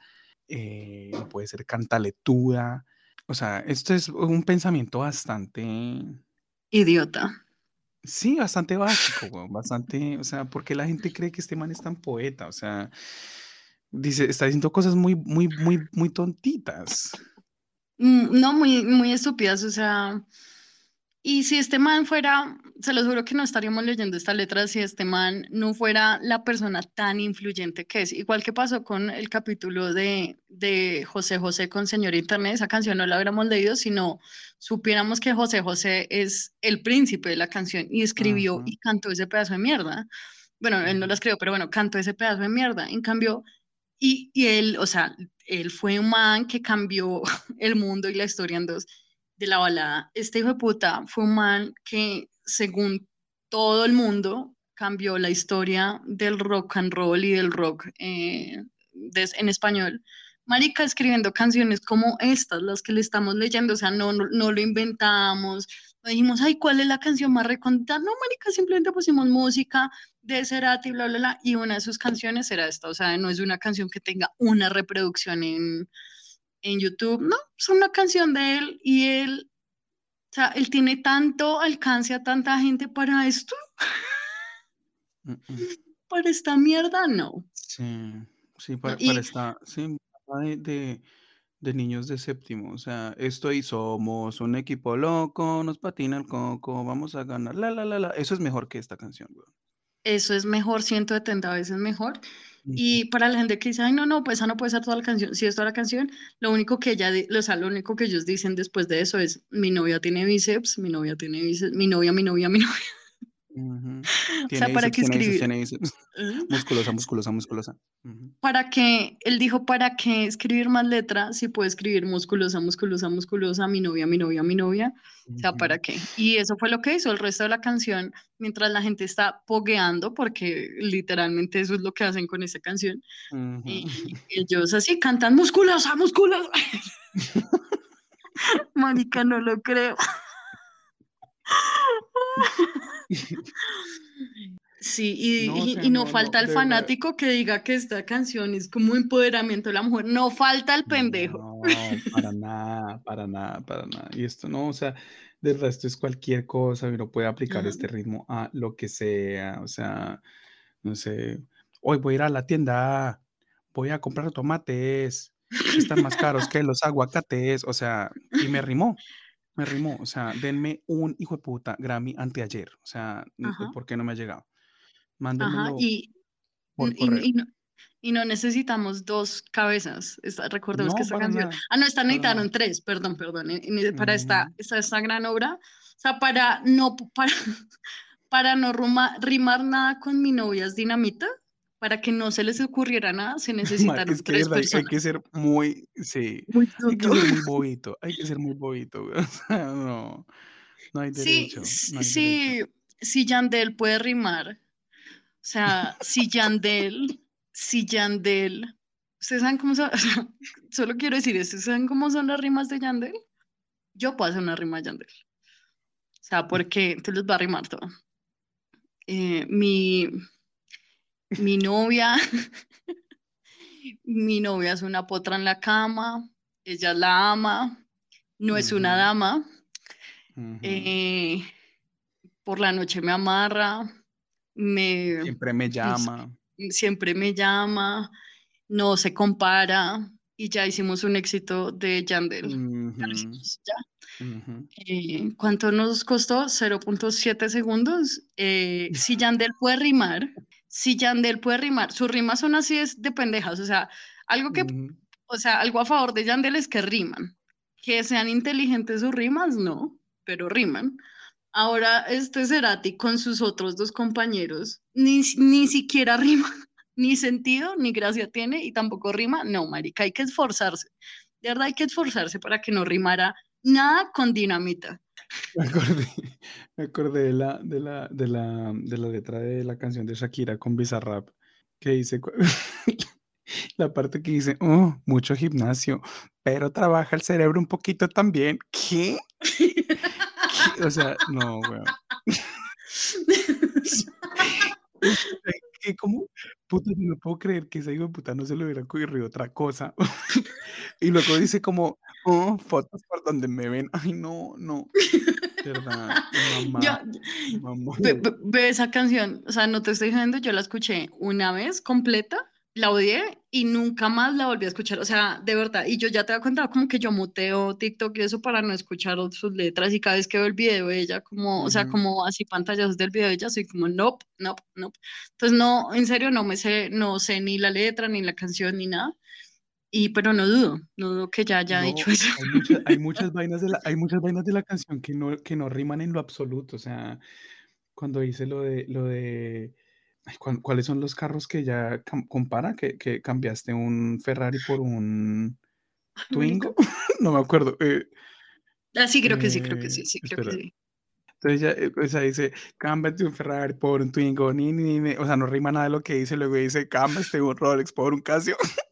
no puede ser cantaletuda. O sea, esto es un pensamiento bastante, Idiota. sí, bastante básico, bastante, o sea, porque la gente cree que este man es tan poeta, o sea, dice, está diciendo cosas muy, muy, muy, muy tontitas. Mm, No, muy, muy estúpidas, o sea, y si este man fuera, se los juro que no estaríamos leyendo esta letra si este man no fuera la persona tan influyente que es. Igual que pasó con el capítulo de, de José José con Señor Internet, esa canción no la hubiéramos leído, sino supiéramos que José José es el príncipe de la canción y escribió Ajá. y cantó ese pedazo de mierda. Bueno, él no la escribió, pero bueno, cantó ese pedazo de mierda. En cambio, y, y él, o sea, él fue un man que cambió el mundo y la historia en dos de la balada. Este hijo de puta fue un man que, según todo el mundo, cambió la historia del rock and roll y del rock eh, des- en español. Marica escribiendo canciones como estas, las que le estamos leyendo, o sea, no, no, no lo inventamos, dijimos, ay, ¿cuál es la canción más recomendada? No, Marica, simplemente pusimos música de Cerati, bla, bla, bla, y una de sus canciones era esta, o sea, no es una canción que tenga una reproducción en, en YouTube, no, es una canción de él y él, o sea, él tiene tanto alcance a tanta gente para esto, para esta mierda, no. Sí, sí, para, y- para esta, sí, de, de, de niños de séptimo, o sea, esto y somos un equipo loco, nos patina el coco, vamos a ganar, la, la, la, la, eso es mejor que esta canción, weón. Eso es mejor, 170 veces mejor. Y para la gente que dice, ay, no, no, pues esa no puede ser toda la canción. Si es toda la canción, lo único que ella, o sea, lo único que ellos dicen después de eso es, mi novia tiene bíceps, mi novia tiene bíceps, mi novia, mi novia, mi novia. O Tiene sea, ¿para qué tiene bíceps, escribir? tiene bíceps. ¿Eh? Musculosa, musculosa, musculosa. Ujú. ¿Para qué? Él dijo, ¿para qué escribir más letra si puede escribir musculosa, musculosa, musculosa, mi novia, mi novia, mi novia? O sea, ¿para qué? Y eso fue lo que hizo el resto de la canción, mientras la gente está pogueando, porque literalmente eso es lo que hacen con esa canción. Y Ujú. ellos así cantan musculosa, musculosa. Marica, no lo creo. Sí, y, No, o y- sea, y no no, falta no, el verdad. fanático que diga que esta canción es como empoderamiento de la mujer. No falta el pendejo. No, para nada, para nada, para nada. Y esto no, o sea, del resto es cualquier cosa, uno puede aplicar Ajá. este ritmo a lo que sea, o sea, no sé, hoy voy a ir a la tienda, voy a comprar tomates, están más caros que los aguacates, o sea, y me rimó, me rimó, o sea, denme un hijo de puta Grammy anteayer, o sea, n- Ajá. ¿por qué no me ha llegado? Ajá, Mándenmelo y, por y- y no, y no necesitamos dos cabezas. Esta- recordemos que No, esta para canción. nada, Ah, no, esta para necesitaron nada. tres, perdón, perdón. en- para esta, esta, esta gran obra. O sea, para no, para, para no ruma- rimar nada con mi novia es dinamita, para que no se les ocurriera nada, se Ma, necesitaron Es que tres verdad hay que personas. ser muy, sí, Muy hay que ser muy bobito, hay que ser muy bobito, güey, O sea, no, no hay derecho, sí, no hay derecho. sí, si Yandel puede rimar, o sea, si Yandel, si Yandel, ¿ustedes saben cómo son? Solo quiero decir esto, ¿saben cómo son las rimas de Yandel? Yo puedo hacer una rima de Yandel. O sea, porque te los va a rimar todo. Eh, mi, mi novia, mi novia es una potra en la cama, ella la ama, no es una dama, eh, por la noche me amarra, me, Siempre me llama. siempre me llama, no se compara y ya hicimos un éxito de Yandel. Eh, ¿cuánto nos costó? 0.7 segundos. Eh, si Yandel puede rimar, si Yandel puede rimar, sus rimas son así es de pendejas, o sea, algo que, Ujú. o sea, algo a favor de Yandel es que riman. Que sean inteligentes sus rimas, no, pero riman. Ahora, este Cerati con sus otros dos compañeros, ni, ni siquiera rima, ni sentido, ni gracia tiene, y tampoco rima. No, marica, hay que esforzarse. De verdad hay que esforzarse para que no rimara nada con dinamita. Me acordé, me acordé de la, de la, de la, de la letra de la canción de Shakira con Bizarrap, que dice, la parte que dice, oh, mucho gimnasio, pero trabaja el cerebro un poquito también. ¿Qué? ¿Qué? O sea, no, weón. Que como, puta, yo no puedo creer que ese hijo de puta no se le hubiera ocurrido otra cosa. Y luego dice como, oh, fotos por donde me ven. Ay, no, no. Verdad, mamá, Yo, mamá. ve, ve- ve esa canción, o sea, no te estoy diciendo, yo la escuché una vez completa, la odié y nunca más la volví a escuchar, o sea, de verdad, y yo ya te había contado como que yo muteo TikTok y eso para no escuchar sus letras y cada vez que veo el video de ella, como, o sea, como así pantallazos del video de ella, soy como, nope, nope, nope. Entonces, no, en serio, no me sé, no sé ni la letra, ni la canción, ni nada, y pero no dudo, no dudo que ya haya dicho No, eso. hay muchas, hay muchas vainas de la, hay muchas vainas de la canción que no, que no riman en lo absoluto. O sea, cuando dice lo de, lo de, ay, ¿cuál- ¿cuáles son los carros que ya compara? Que, que cambiaste un Ferrari por un. Twingo. No me acuerdo. eh, Ah, sí, creo que sí, creo que eh, sí, sí, creo que espera. sí. Entonces ya, eh, o sea, dice, cámbiate un Ferrari por un Twingo, ni, ni, ni, ni". O sea, no rima nada de lo que dice, luego dice, cámbiate un Rolex por un Casio.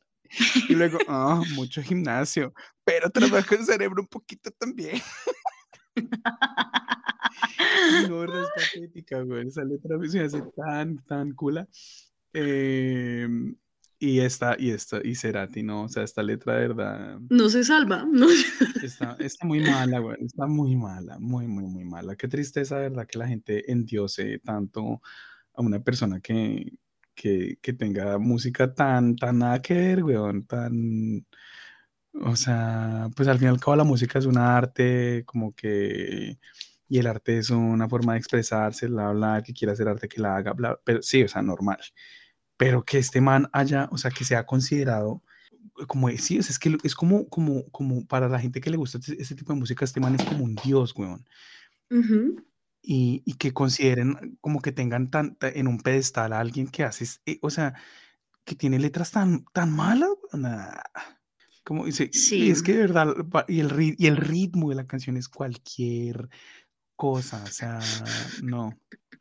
Y luego, ah, mucho gimnasio, pero trabaja el cerebro un poquito también. No, verdad, es patética, güey. Esa letra me hace tan, tan cula. Em, y esta, y esta, y Cerati, ¿no? O sea, esta letra, de verdad, No se salva, no. está, está muy mala, güey. Está muy mala, muy, muy, muy mala. Qué tristeza, verdad, que la gente endiose tanto a una persona que, que, que tenga música tan, tan nada que ver, weón, tan... O sea, pues al fin y al cabo la música es un arte, como que, y el arte es una forma de expresarse, bla, bla, que quiera hacer arte que la haga, bla, pero sí, o sea, normal. Pero que este man haya, o sea, que sea considerado, como, sí, o sea, es que es como, como, como para la gente que le gusta ese, ese tipo de música, este man es como un dios, weón. Ujú. Y, y que consideren como que tengan tan, ta- en un pedestal a alguien que hace, eh, o sea, que tiene letras tan, tan malas, weón, nah. Como dice, y Sí. es que de verdad, y el, y el ritmo de la canción es cualquier cosa, o sea, no,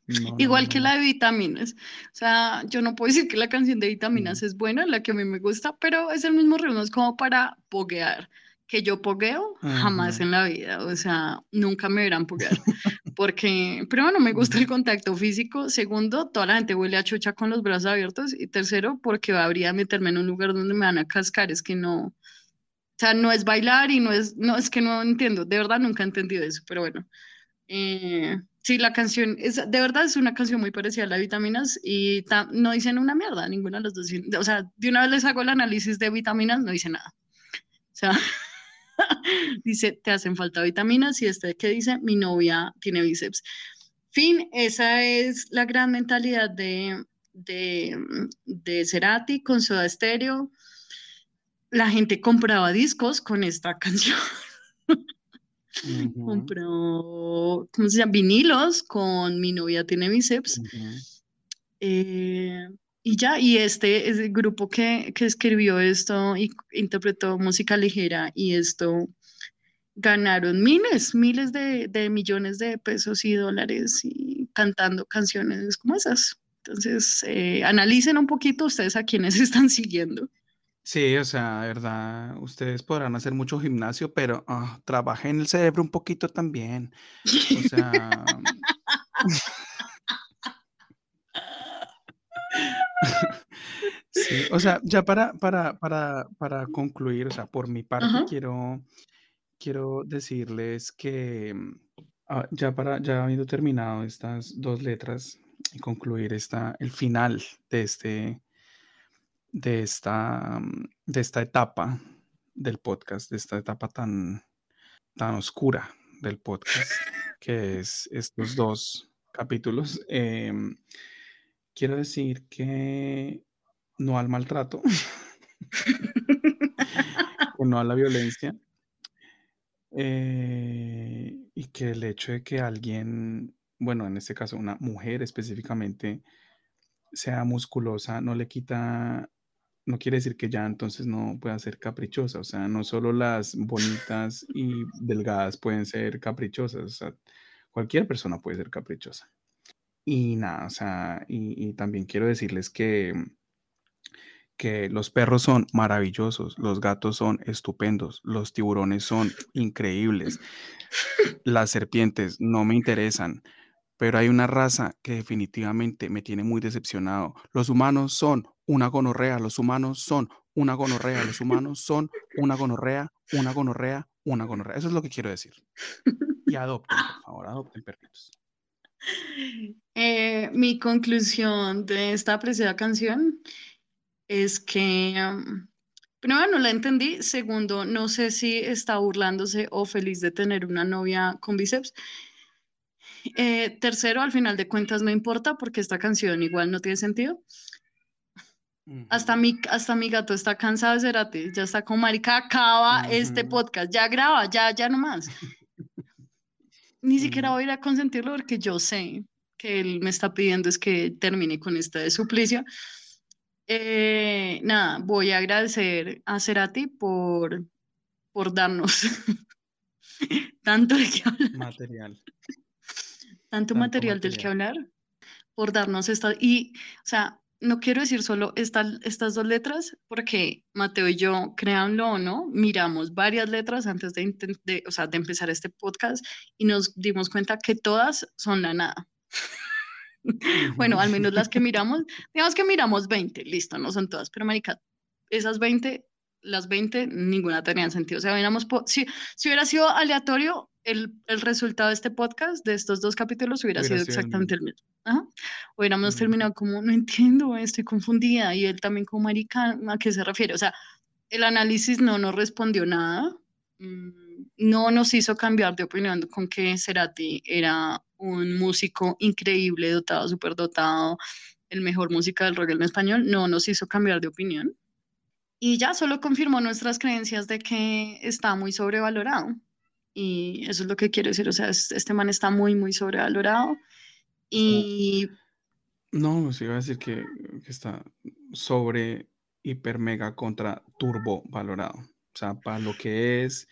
no, Igual no, que no. la de vitaminas. O sea, yo no puedo decir que la canción de vitaminas Mm. es buena, la que a mí me gusta, pero es el mismo ritmo, es como para poguear. Que yo pogueo jamás en la vida, o sea, nunca me verán poguear. Porque, primero, no me gusta el contacto físico. Segundo, toda la gente huele a chucha con los brazos abiertos. Y tercero, porque habría meterme en un lugar donde me van a cascar. Es que no, o sea, no es bailar y no es, no, es que no entiendo. De verdad nunca he entendido eso, pero bueno. Eh, sí, la canción, es, de verdad es una canción muy parecida a la de Vitaminas y ta- no dicen una mierda, ninguna de las dos. O sea, de una vez les hago el análisis de vitaminas, no dice nada. O sea, dice, te hacen falta vitaminas y este que dice, mi novia tiene bíceps. Fin, esa es la gran mentalidad de, de, de Cerati con Soda Stereo. La gente compraba discos con esta canción. Ujú, Compró, ¿cómo se llama? Vinilos con Mi novia tiene bíceps. Eh, y ya, y este es el grupo que, que escribió esto y interpretó música ligera y esto ganaron miles, miles de, de millones de pesos y dólares y cantando canciones como esas. Entonces, eh, analicen un poquito ustedes a quienes están siguiendo. Sí, o sea, de verdad, ustedes podrán hacer mucho gimnasio, pero ah, trabajen el cerebro un poquito también. O sea, sí, o sea, ya para, para, para, para concluir, o sea, por mi parte Ajá. quiero, quiero decirles que mm, ah, ya para, ya habiendo terminado estas dos letras, y concluir esta, el final de, este, de, esta, mm, de esta etapa del podcast, de esta etapa tan, tan oscura del podcast, que es estos dos capítulos. Em, quiero decir que no al maltrato, no a la violencia, eh, y que el hecho de que alguien, bueno, en este caso una mujer específicamente, sea musculosa, no le quita, no quiere decir que ya entonces no pueda ser caprichosa. O sea, no solo las bonitas y delgadas pueden ser caprichosas, o sea, cualquier persona puede ser caprichosa. Y nada, o sea, y también quiero decirles que que los perros son maravillosos, los gatos son estupendos, los tiburones son increíbles, las serpientes no me interesan, pero hay una raza que definitivamente me tiene muy decepcionado. Los humanos son una gonorrea, los humanos son una gonorrea, los humanos son una gonorrea, una gonorrea, una gonorrea. Eso es lo que quiero decir. Y adopten, por favor, adopten perritos. Eh, mi conclusión de esta apreciada canción es que, primero, no la entendí. Segundo, no sé si está burlándose o feliz de tener una novia con bíceps. Eh, tercero, al final de cuentas no importa porque esta canción igual no tiene sentido. Hasta mi, hasta mi gato está cansado de ser a ti, ya está con marica, acaba este podcast, ya graba, ya, ya nomás. Ni siquiera voy a ir a consentirlo porque yo sé que él me está pidiendo es que termine con este suplicio. Eh, nada, voy a agradecer a Cerati por, por darnos tanto de hablar. Material. Tanto, material, del que hablar, por darnos esta. Y, o sea, no quiero decir solo estas dos letras, porque Mateo y yo, créanlo o no, miramos varias letras antes de, de, o sea, de empezar este podcast y nos dimos cuenta que todas son la nada. bueno, al menos las que miramos, digamos que miramos 20, listo, no son todas, pero marica, esas 20, las 20, ninguna tenían sentido. O sea, si, si hubiera sido aleatorio, el, el, resultado de este podcast, de estos dos capítulos, hubiera, sido, exactamente el mismo. Hubiéramos terminado como, no entiendo, estoy confundida, y él también como marica, ¿a qué se refiere? O sea, el análisis no nos respondió nada, mm, no nos hizo cambiar de opinión con que Cerati era un músico increíble, dotado, súper dotado, el mejor música del rock en español, no nos hizo cambiar de opinión. Y ya solo confirmó nuestras creencias de que está muy sobrevalorado. Y eso es lo que quiero decir, o sea, este man está muy, muy sobrevalorado. Y... No, se iba a decir que, que está sobre, hiper, mega, contra, turbo valorado. O sea, para lo que es,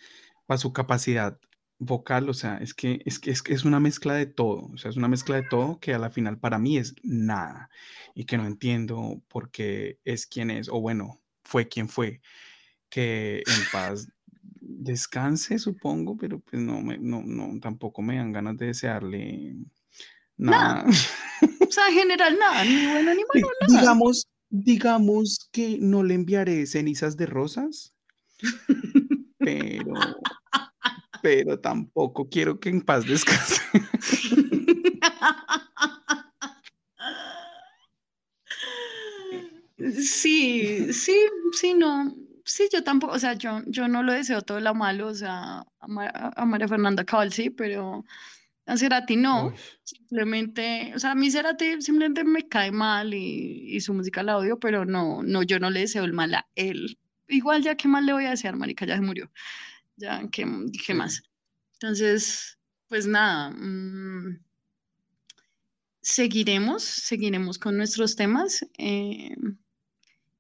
para su capacidad vocal, o sea, es que, es que es, es una mezcla de todo, o sea, es una mezcla de todo que a la final para mí es nada y que no entiendo por qué es quien es, o bueno, fue quien fue, que en paz descanse, supongo, pero pues no, me, no, no, tampoco me dan ganas de desearle nada. O sea, en general nada, ni bueno ni malo, nada. Digamos, digamos que no le enviaré cenizas de rosas, pero pero tampoco quiero que en paz descanse. Sí, sí, sí, no, sí, yo tampoco, o sea, yo, yo no lo deseo todo lo malo, o sea, a, María Fernanda Cabal sí, pero a Cerati no, simplemente, o sea, a mí Cerati simplemente me cae mal y, y, su música la odio, pero no, no, yo no le deseo el mal a él. Igual ya, ¿qué más le voy a desear, marica? Ya se murió. Ya, ¿qué, qué más? Entonces, pues nada, mm, seguiremos, seguiremos con nuestros temas eh,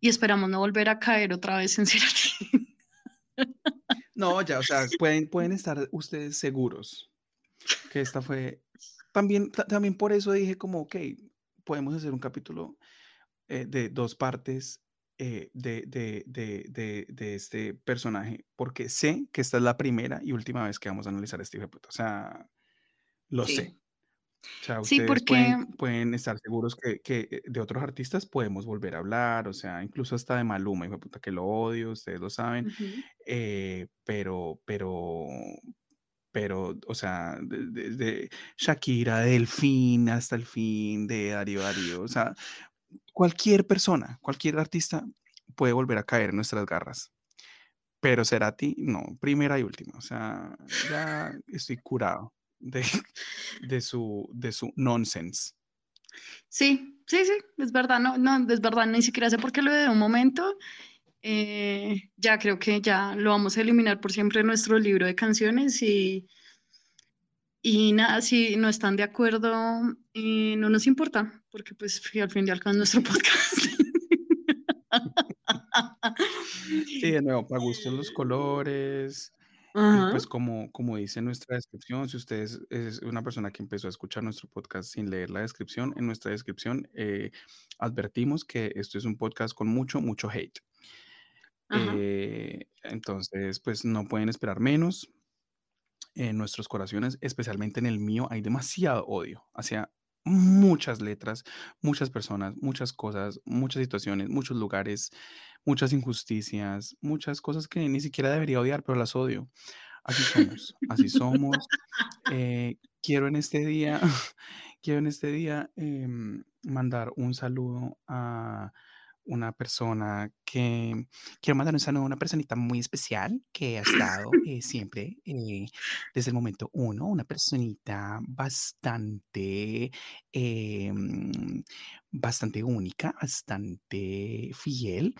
y esperamos no volver a caer otra vez en Cerati. No, ya, o sea, pueden, pueden estar ustedes seguros que esta fue, también, también por eso dije como, ok, podemos hacer un capítulo eh, de dos partes eh, de, de, de, de, este personaje, porque sé que esta es la primera y última vez que vamos a analizar este hijo de puta. O sea, lo sé. O sea, ustedes porque... pueden, estar seguros que, que, eh, de otros artistas podemos volver a hablar, o sea, incluso hasta de Maluma, hijo de puta, que lo odio, ustedes lo saben, eh, pero, pero, pero, o sea, desde Shakira, Delfín hasta el fin, de Darío Darío, o sea, cualquier persona, cualquier artista puede volver a caer en nuestras garras. Pero Cerati, no, primera y última. O sea, ya estoy curado de, de, su, de su nonsense. Sí, sí, sí, es verdad, no, no, es verdad, ni siquiera sé por qué lo de un momento. Eh, ya creo que ya lo vamos a eliminar por siempre en nuestro libro de canciones y, y nada, si no están de acuerdo, eh, no nos importa, porque pues al fin y al cabo nuestro podcast. Sí, de nuevo, para gusto los colores. Y pues como, como dice nuestra descripción, si usted es, una persona que empezó a escuchar nuestro podcast sin leer la descripción, en nuestra descripción eh, advertimos que esto es un podcast con mucho, mucho hate. Eh, entonces, pues no pueden esperar menos. En nuestros corazones, especialmente en el mío, hay demasiado odio hacia muchas letras, muchas personas, muchas cosas, muchas situaciones, muchos lugares, muchas injusticias, muchas cosas que ni siquiera debería odiar, pero las odio. Así somos, así somos. Eh, quiero en este día, quiero en este día em, mandar un saludo a una persona que quiero mandar un saludo a una personita muy especial que ha estado eh, siempre eh, desde el momento uno, una personita bastante, em, bastante única, bastante fiel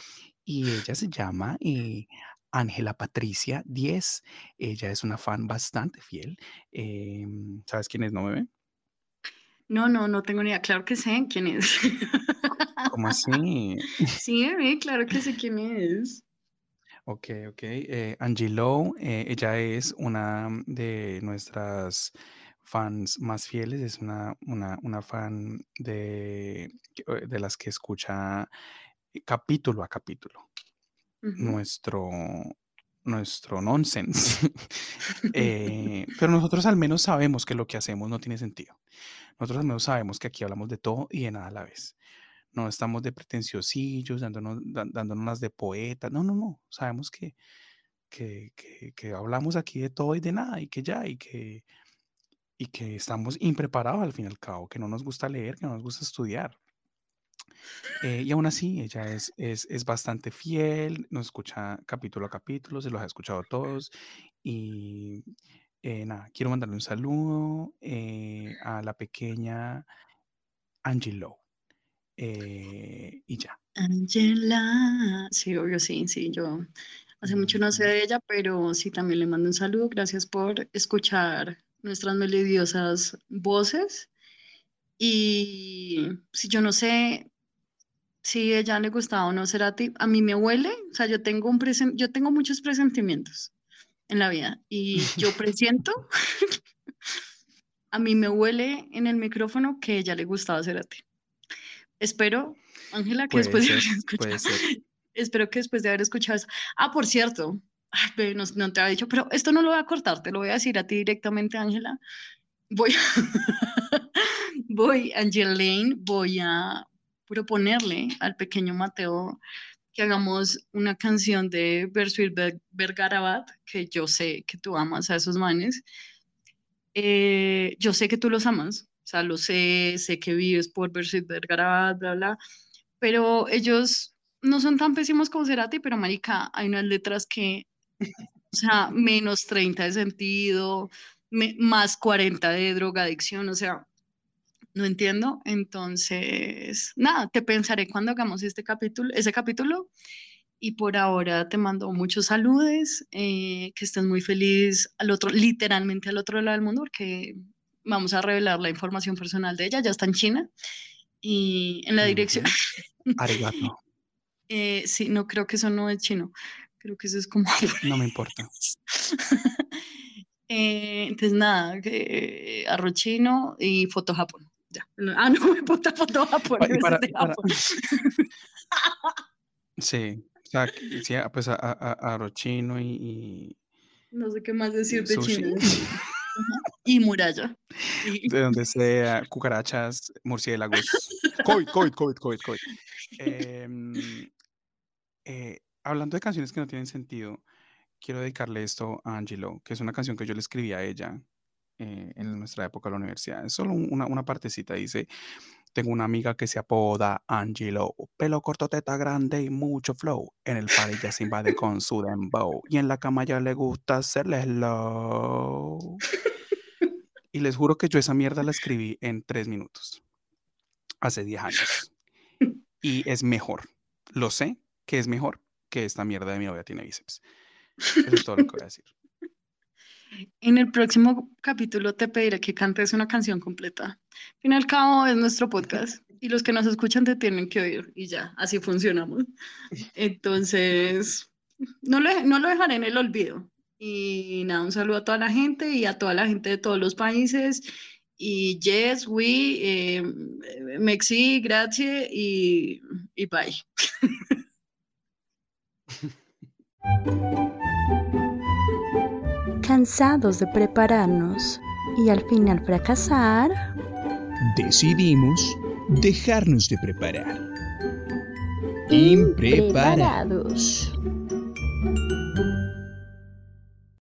y ella se llama eh, Ángela Patricia 10. Ella es una fan bastante fiel. Em, ¿Sabes quién es, no, bebé? No, no, no tengo ni idea. Claro que sé quién es. ¿Cómo así? Sí, claro que sé quién es. Ok, ok. Eh, Angie Lowe, eh, ella es una de nuestras fans más fieles, es una, una, fan de, eh, de las que escucha capítulo a capítulo nuestro, nuestro nonsense. pero nosotros al menos sabemos que lo que hacemos no tiene sentido. Nosotros al menos sabemos que aquí hablamos de todo y de nada a la vez no estamos de pretenciosillos, dándonos, dándonos las de poeta, no, no, no, sabemos que, que, que, hablamos aquí de todo y de nada y que ya, y que, y que estamos impreparados al fin y al cabo, que no nos gusta leer, que no nos gusta estudiar. Eh, y aún así, ella es, es, es, bastante fiel, nos escucha capítulo a capítulo, se los ha escuchado todos. Y eh, nada, quiero mandarle un saludo eh, a la pequeña Angie Lowe. Eh, y ya. Angela, sí, obvio, sí, sí, yo hace mucho no sé de ella, pero sí también le mando un saludo. Gracias por escuchar nuestras melodiosas voces. Y si yo no sé si ella le gustaba o no ti a mí me huele, o sea, yo tengo, un yo tengo muchos presentimientos en la vida y yo presiento, a mí me huele en el micrófono que ella le gustaba ti Espero, Ángela, que después de haber escuchado. Espero que después de haber escuchado eso. Ah, por cierto, no, te había dicho, pero esto no lo voy a cortar, te lo voy a decir a ti directamente, Ángela. Voy, voy, Angeline, voy a proponerle al pequeño Mateo que hagamos una canción de Bersuil Bergarabat, que yo sé que tú amas a esos manes. Eh, yo sé que tú los amas, o sea, lo sé, sé que vives por Bersuit Vergara, bla, bla, pero ellos no son tan pésimos como Cerati, pero marica, hay unas letras que, o sea, menos 30 de sentido, más 40 de drogadicción, o sea, no entiendo. Entonces, nada, te pensaré cuando hagamos este capítulo, ese capítulo. Y por ahora te mando muchos saludos, eh, que estés muy feliz al otro, literalmente al otro lado del mundo, porque vamos a revelar la información personal de ella, ya está en China. Y en la dirección... Arigato. eh, sí, no, creo que eso no es chino, creo que eso es como... no me importa. eh, entonces, nada, eh, arroz chino y foto Japón. Ya. Ah, no, me foto, foto Japón. Para, Japón. sí, o sea, sí, pues a, a, arroz chino y, y, No sé qué más decir de China. Y muralla. De donde sea, cucarachas, murciélagos. COVID, COVID, COVID, COVID, COVID. Em, eh, hablando de canciones que no tienen sentido, quiero dedicarle esto a Angelo, que es una canción que yo le escribí a ella eh, en nuestra época de la universidad. Es solo una, una partecita, dice, tengo una amiga que se apoda Angelo, pelo corto, teta grande y mucho flow. En el party ya se invade con su dembow y en la cama ya le gusta hacerle slow. Y les juro que yo esa mierda la escribí en tres minutos, hace 10 años. Y es mejor, lo sé que es mejor que esta mierda de mi novia tiene bíceps. Eso es todo lo que voy a decir. En el próximo capítulo te pediré que cantes una canción completa. Al fin y al cabo es nuestro podcast y los que nos escuchan te tienen que oír y ya, así funcionamos. Entonces, no lo, no lo dejaré en el olvido. Y nada, un saludo a toda la gente y a toda la gente de todos los países. Y yes, we, eh, Mexi, gracias y, y bye. Cansados de prepararnos y al final fracasar, Decidimos dejarnos de preparar. Impreparados.